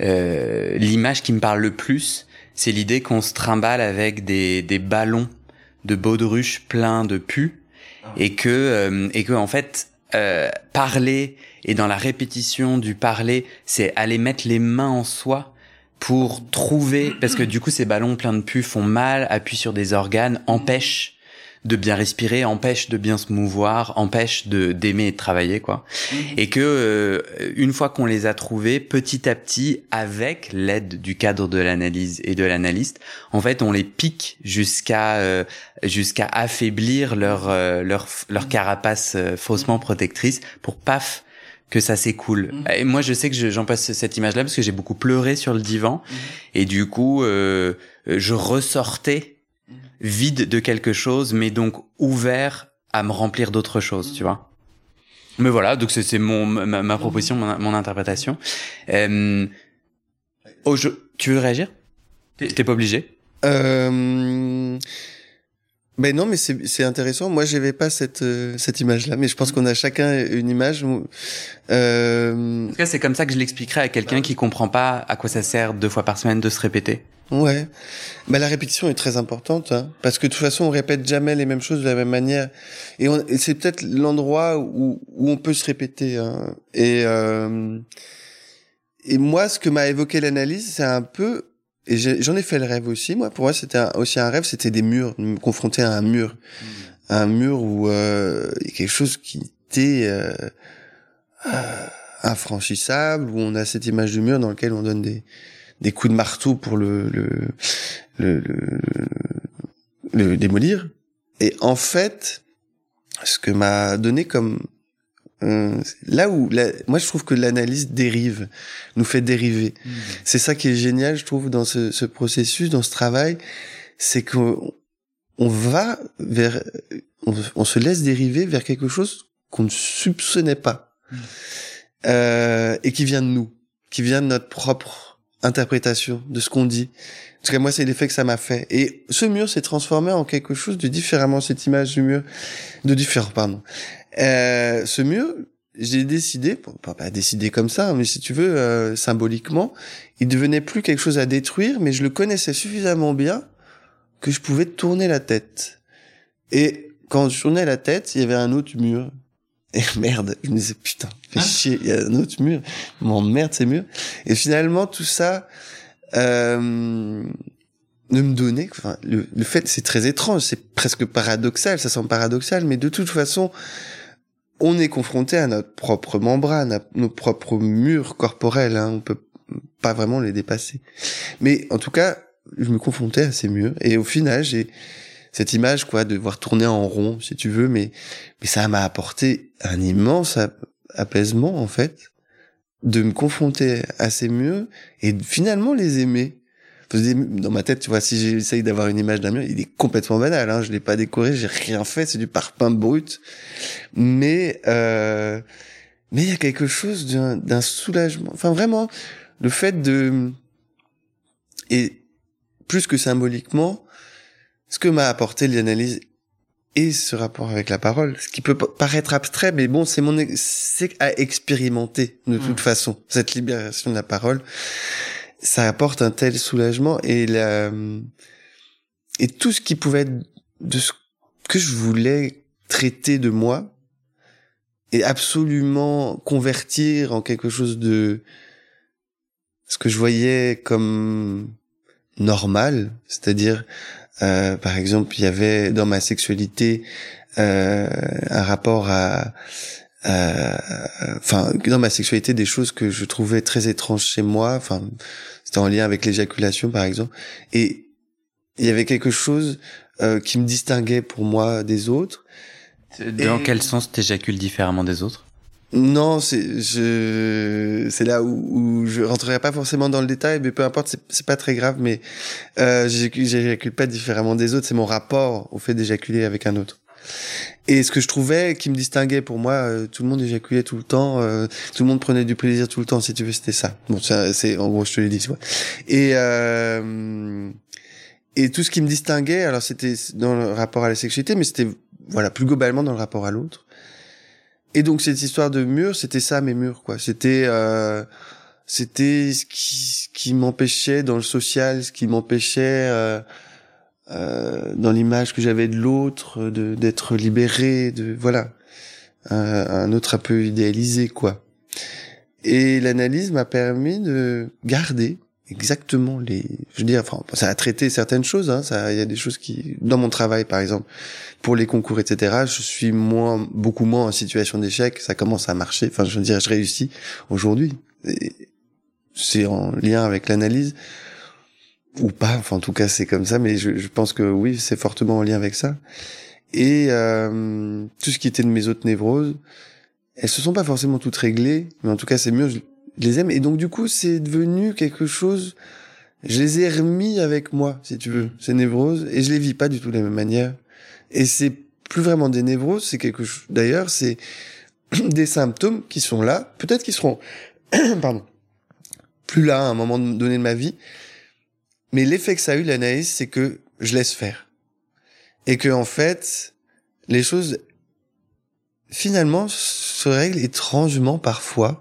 euh, l'image qui me parle le plus, c'est l'idée qu'on se trimballe avec des, des ballons de baudruche pleins de pu, ah. et que, euh, et que en fait, euh, parler et dans la répétition du parler, c'est aller mettre les mains en soi pour trouver, parce que du coup, ces ballons pleins de pu font mal, appuient sur des organes, empêchent de bien respirer, empêche de bien se mouvoir, empêche de d'aimer et de travailler quoi. Mhm. Et que euh, une fois qu'on les a trouvés, petit à petit, avec l'aide du cadre de l'analyse et de l'analyste, en fait, on les pique jusqu'à euh, jusqu'à affaiblir leur euh, leur leur carapace faussement protectrice pour paf que ça s'écoule. Mhm. Et moi, je sais que j'en passe cette image-là parce que j'ai beaucoup pleuré sur le divan mhm. et du coup, je ressortais vide de quelque chose, mais donc ouvert à me remplir d'autres choses, tu vois. Mais voilà, donc c'est mon ma, proposition, mon, interprétation. Euh, oh, tu veux réagir? T'es pas obligé. Euh, ben non, mais c'est intéressant. Moi, j'avais pas cette euh, cette image-là, mais je pense qu'on a chacun une image. Euh... En tout cas, c'est comme ça que je l'expliquerai à quelqu'un qui comprend pas à quoi ça sert deux fois par semaine de se répéter. Ouais, bah la répétition est très importante hein, parce que de toute façon on répète jamais les mêmes choses de la même manière et, et c'est peut-être l'endroit où, où on peut se répéter. Hein. Et euh, et moi, ce que m'a évoqué l'analyse, c'est un peu et j'en ai, fait le rêve aussi. Moi, pour moi, c'était aussi un rêve, c'était des murs, me confronter à un mur, mmh. un mur où euh, il y a quelque chose qui était euh, infranchissable où on a cette image du mur dans lequel on donne des des coups de marteau pour le le le, le, démolir. Et en fait, ce que m'a donné comme euh, là où moi je trouve que l'analyse dérive, nous fait dériver. Mmh. C'est ça qui est génial, je trouve, dans ce, ce processus, dans ce travail, c'est qu'on on va vers, on, se laisse dériver vers quelque chose qu'on ne soupçonnait pas mmh. euh, et qui vient de nous, qui vient de notre propre interprétation de ce qu'on dit. En tout cas, moi, c'est l'effet que ça m'a fait. Et ce mur s'est transformé en quelque chose de différemment, cette image du mur, de différent, pardon. Euh, ce mur, j'ai décidé, pas, décider comme ça, mais si tu veux, euh, symboliquement, il devenait plus quelque chose à détruire, mais je le connaissais suffisamment bien que je pouvais tourner la tête. Et quand je tournais la tête, il y avait un autre mur. Et [LAUGHS] merde, je me disais, putain, fais ah. chier, il y a un autre mur. merde ces murs. Et finalement, tout ça, euh, ne me donnait, enfin, le, le fait, c'est très étrange, c'est presque paradoxal, ça semble paradoxal, mais de toute façon, on est confronté à notre propre membrane, à nos propres murs corporels, hein, on peut pas vraiment les dépasser. Mais en tout cas, je me confrontais à ces murs, et au final, j'ai cette image quoi de voir tourner en rond si tu veux mais mais ça m'a apporté un immense apaisement en fait de me confronter à ces murs et finalement les aimer. Dans ma tête tu vois si j'essaye d'avoir une image d'un mur il est complètement banal hein, je l'ai pas décoré j'ai rien fait c'est du parpaing brut. Mais euh, mais il y a quelque chose d'un soulagement enfin vraiment le fait de et plus que symboliquement ce que m'a apporté l'analyse et ce rapport avec la parole, ce qui peut paraître abstrait, mais bon, c'est mon, c'est à expérimenter de toute mmh. façon. Cette libération de la parole, ça apporte un tel soulagement et la, et tout ce qui pouvait être de ce que je voulais traiter de moi et absolument convertir en quelque chose de ce que je voyais comme normal, c'est-à-dire euh, par exemple, il y avait dans ma sexualité euh, un rapport à, enfin, dans ma sexualité, des choses que je trouvais très étranges chez moi. Enfin, c'était en lien avec l'éjaculation, par exemple. Et il y avait quelque chose euh, qui me distinguait pour moi des autres. Dans quel sens t'éjacules différemment des autres? Non, c'est là où, où je rentrerai pas forcément dans le détail, mais peu importe, c'est pas très grave. Mais euh, j'éjacule pas différemment des autres. C'est mon rapport au fait d'éjaculer avec un autre. Et ce que je trouvais qui me distinguait pour moi, euh, tout le monde éjaculait tout le temps, euh, tout le monde prenait du plaisir tout le temps. Si tu veux, c'était ça. Bon, c'est en gros, je te l'ai dit. Et euh, et tout ce qui me distinguait, alors c'était dans le rapport à la sexualité, mais c'était voilà plus globalement dans le rapport à l'autre et donc cette histoire de mur, c'était ça mes murs quoi. C'était euh, c'était ce qui, qui m'empêchait dans le social, ce qui m'empêchait euh, euh, dans l'image que j'avais de l'autre, de d'être libéré, de voilà un autre un peu idéalisé quoi. Et l'analyse m'a permis de garder exactement les je veux dire enfin ça a traité certaines choses hein, ça il y a des choses qui dans mon travail par exemple pour les concours etc je suis moins beaucoup moins en situation d'échec ça commence à marcher enfin je veux dire je réussis aujourd'hui. C'est en lien avec l'analyse ou pas enfin en tout cas c'est comme ça mais je, je pense que oui c'est fortement en lien avec ça. Et euh, tout ce qui était de mes autres névroses elles se sont pas forcément toutes réglées mais en tout cas c'est mieux je les aime. Et donc, du coup, c'est devenu quelque chose, je les ai remis avec moi, si tu veux, mm. ces névroses, et je les vis pas du tout de la même manière. Et c'est plus vraiment des névroses, c'est quelque chose, d'ailleurs, c'est [CLEARS THROAT] des symptômes qui sont là, peut-être qu'ils seront, [CLEARS THROAT] pardon, plus là à un moment donné de ma vie, mais l'effet que ça a eu, l'analyse, c'est que je laisse faire. Et que, en fait, les choses, finalement, se règlent étrangement parfois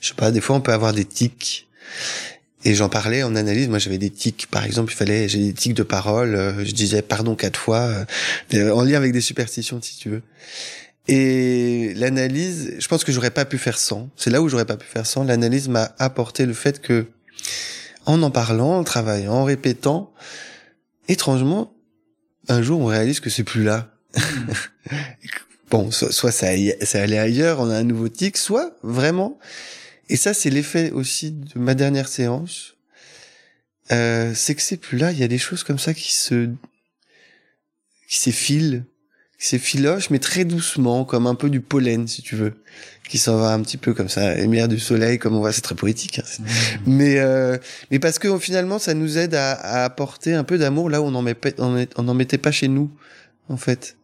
je sais pas, des fois on peut avoir des tics. Et j'en parlais en analyse. Moi, j'avais des tics. Par exemple, il fallait, j'ai des tics de parole. Euh, je disais pardon quatre fois, euh, en lien avec des superstitions, si tu veux. Et l'analyse, je pense que j'aurais pas pu faire sans. C'est là où j'aurais pas pu faire sans. L'analyse m'a apporté le fait que, en en parlant, en travaillant, en répétant, étrangement, un jour on réalise que c'est plus là. [LAUGHS] bon, soit, ça, ça allait ailleurs, on a un nouveau tic, soit vraiment, et ça c'est l'effet aussi de ma dernière séance, euh, c'est que c'est plus là, il y a des choses comme ça qui se, qui s'effilent, qui s'effilochent, mais très doucement, comme un peu du pollen, si tu veux, qui s'en va un petit peu comme ça, lumière du soleil, comme on voit, c'est très poétique. Hein, mmh. Mais euh, mais parce que finalement, ça nous aide à, à apporter un peu d'amour là où on en, met, on en mettait pas chez nous, en fait.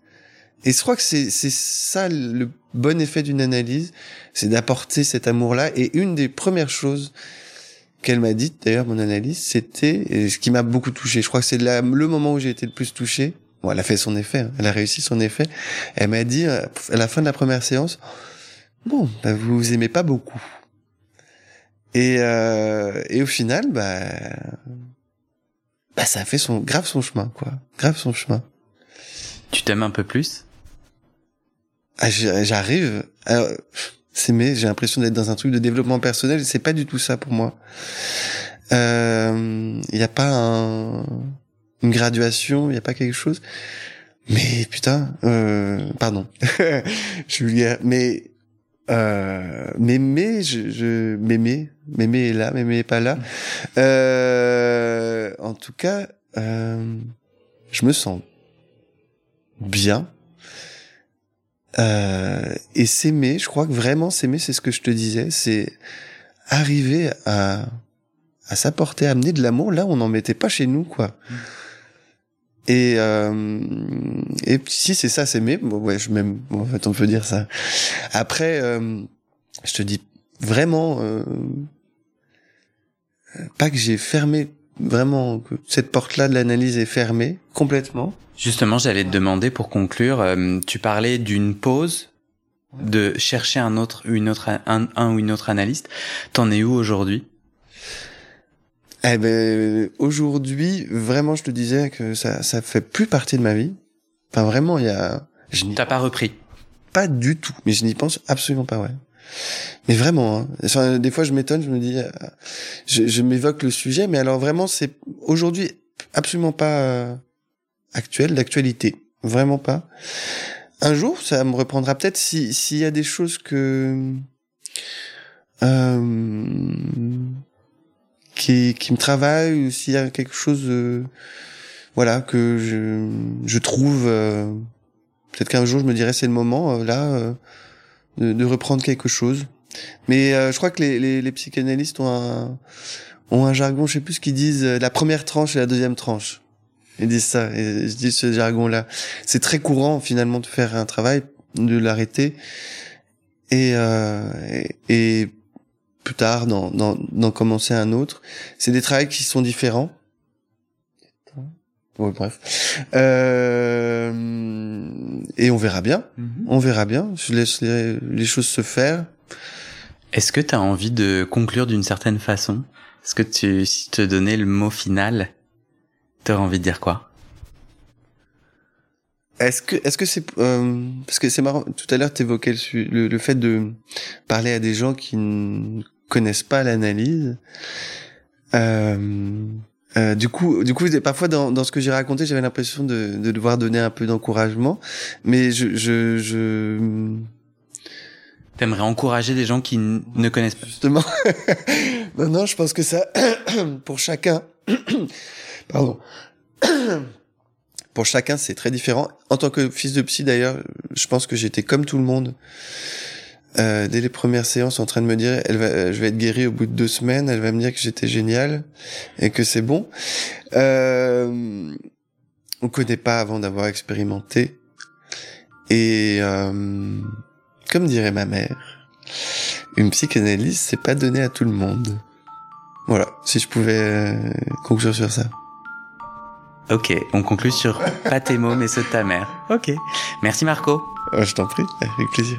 Et je crois que c'est c'est ça le bon effet d'une analyse, c'est d'apporter cet amour-là. Et une des premières choses qu'elle m'a dit, d'ailleurs, mon analyse, c'était ce qui m'a beaucoup touché. Je crois que c'est le moment où j'ai été le plus touché. Bon, elle a fait son effet, hein. elle a réussi son effet. Elle m'a dit euh, à la fin de la première séance, bon, bah, vous aimez pas beaucoup. Et euh, et au final, bah, bah ça a fait son grave son chemin, quoi, grave son chemin. Tu t'aimes un peu plus? Ah, J'arrive. S'aimer, j'ai l'impression d'être dans un truc de développement personnel. C'est pas du tout ça pour moi. Il euh, n'y a pas un, une graduation, il n'y a pas quelque chose. Mais putain, euh, pardon, [LAUGHS] Julia, mais euh, m'aimer, je, je m'aimer, m'aimer est là, m'aimer est pas là. Euh, en tout cas, euh, je me sens bien euh, et s'aimer, je crois que vraiment s'aimer, c'est ce que je te disais, c'est arriver à, à s'apporter, amener de l'amour là on n'en mettait pas chez nous, quoi. Et, euh, et si c'est ça, s'aimer, bon, ouais, je m'aime, bon, en fait, on peut dire ça. Après, euh, je te dis vraiment, euh, pas que j'ai fermé vraiment que cette porte-là de l'analyse est fermée complètement. Justement, j'allais te demander pour conclure, euh, tu parlais d'une pause, de chercher un autre, une autre, un, un ou une autre analyste. T'en es où aujourd'hui? Eh ben, aujourd'hui, vraiment, je te disais que ça, ça fait plus partie de ma vie. Enfin, vraiment, il y a. T'as pas repris? Pas du tout, mais je n'y pense absolument pas, ouais. Mais vraiment, hein. des fois je m'étonne, je me dis, euh, je, m'évoque le sujet, mais alors vraiment c'est aujourd'hui absolument pas euh, actuel, d'actualité, vraiment pas. Un jour, ça me reprendra peut-être si s'il y a des choses que euh, qui me travaillent ou s'il y a quelque chose, voilà que je je trouve. peut-être qu'un jour je me dirais c'est le moment là de, de, reprendre quelque chose. Mais euh, je crois que les, les, les, psychanalystes ont un, ont un jargon, je sais plus ce qu'ils disent, euh, la première tranche et la deuxième tranche. Ils disent ça, et je dis ce jargon-là. C'est très courant finalement de faire un travail, de l'arrêter, et, euh, et, plus tard d'en commencer un autre. C'est des travails qui sont différents. Ouais, bref. Euh, et on verra bien. Mhm. On verra bien. Je laisse les, choses se faire. Est-ce que tu as envie de conclure d'une certaine façon? Est-ce que tu, si te donnais le mot final, tu aurais envie de dire quoi? Est-ce que est-ce que c'est euh, parce que c'est marrant tout à l'heure tu évoquais le, le, fait de parler à des gens qui ne connaissent pas l'analyse euh, euh, du coup, du coup, parfois dans, dans ce que j'ai raconté, j'avais l'impression de, de, devoir donner un peu d'encouragement, mais je, je, je... T'aimerais encourager des gens qui ne connaissent pas. Justement. [LAUGHS] non, non, je pense que ça, [COUGHS] pour chacun, [COUGHS] pardon, [COUGHS] pour chacun, c'est très différent. En tant que fils de psy, d'ailleurs, je pense que j'étais comme tout le monde. Euh, dès les premières séances en train de me dire elle va, je vais être guéri au bout de deux semaines, elle va me dire que j'étais génial et que c'est bon. Euh, on connaît pas avant d'avoir expérimenté. Et euh, comme dirait ma mère, une psychanalyse c'est pas donné à tout le monde. Voilà, si je pouvais euh, conclure sur ça. Ok, on conclut sur pas tes mots mais ceux de ta mère. Ok, merci Marco. Euh, je t'en prie, avec plaisir.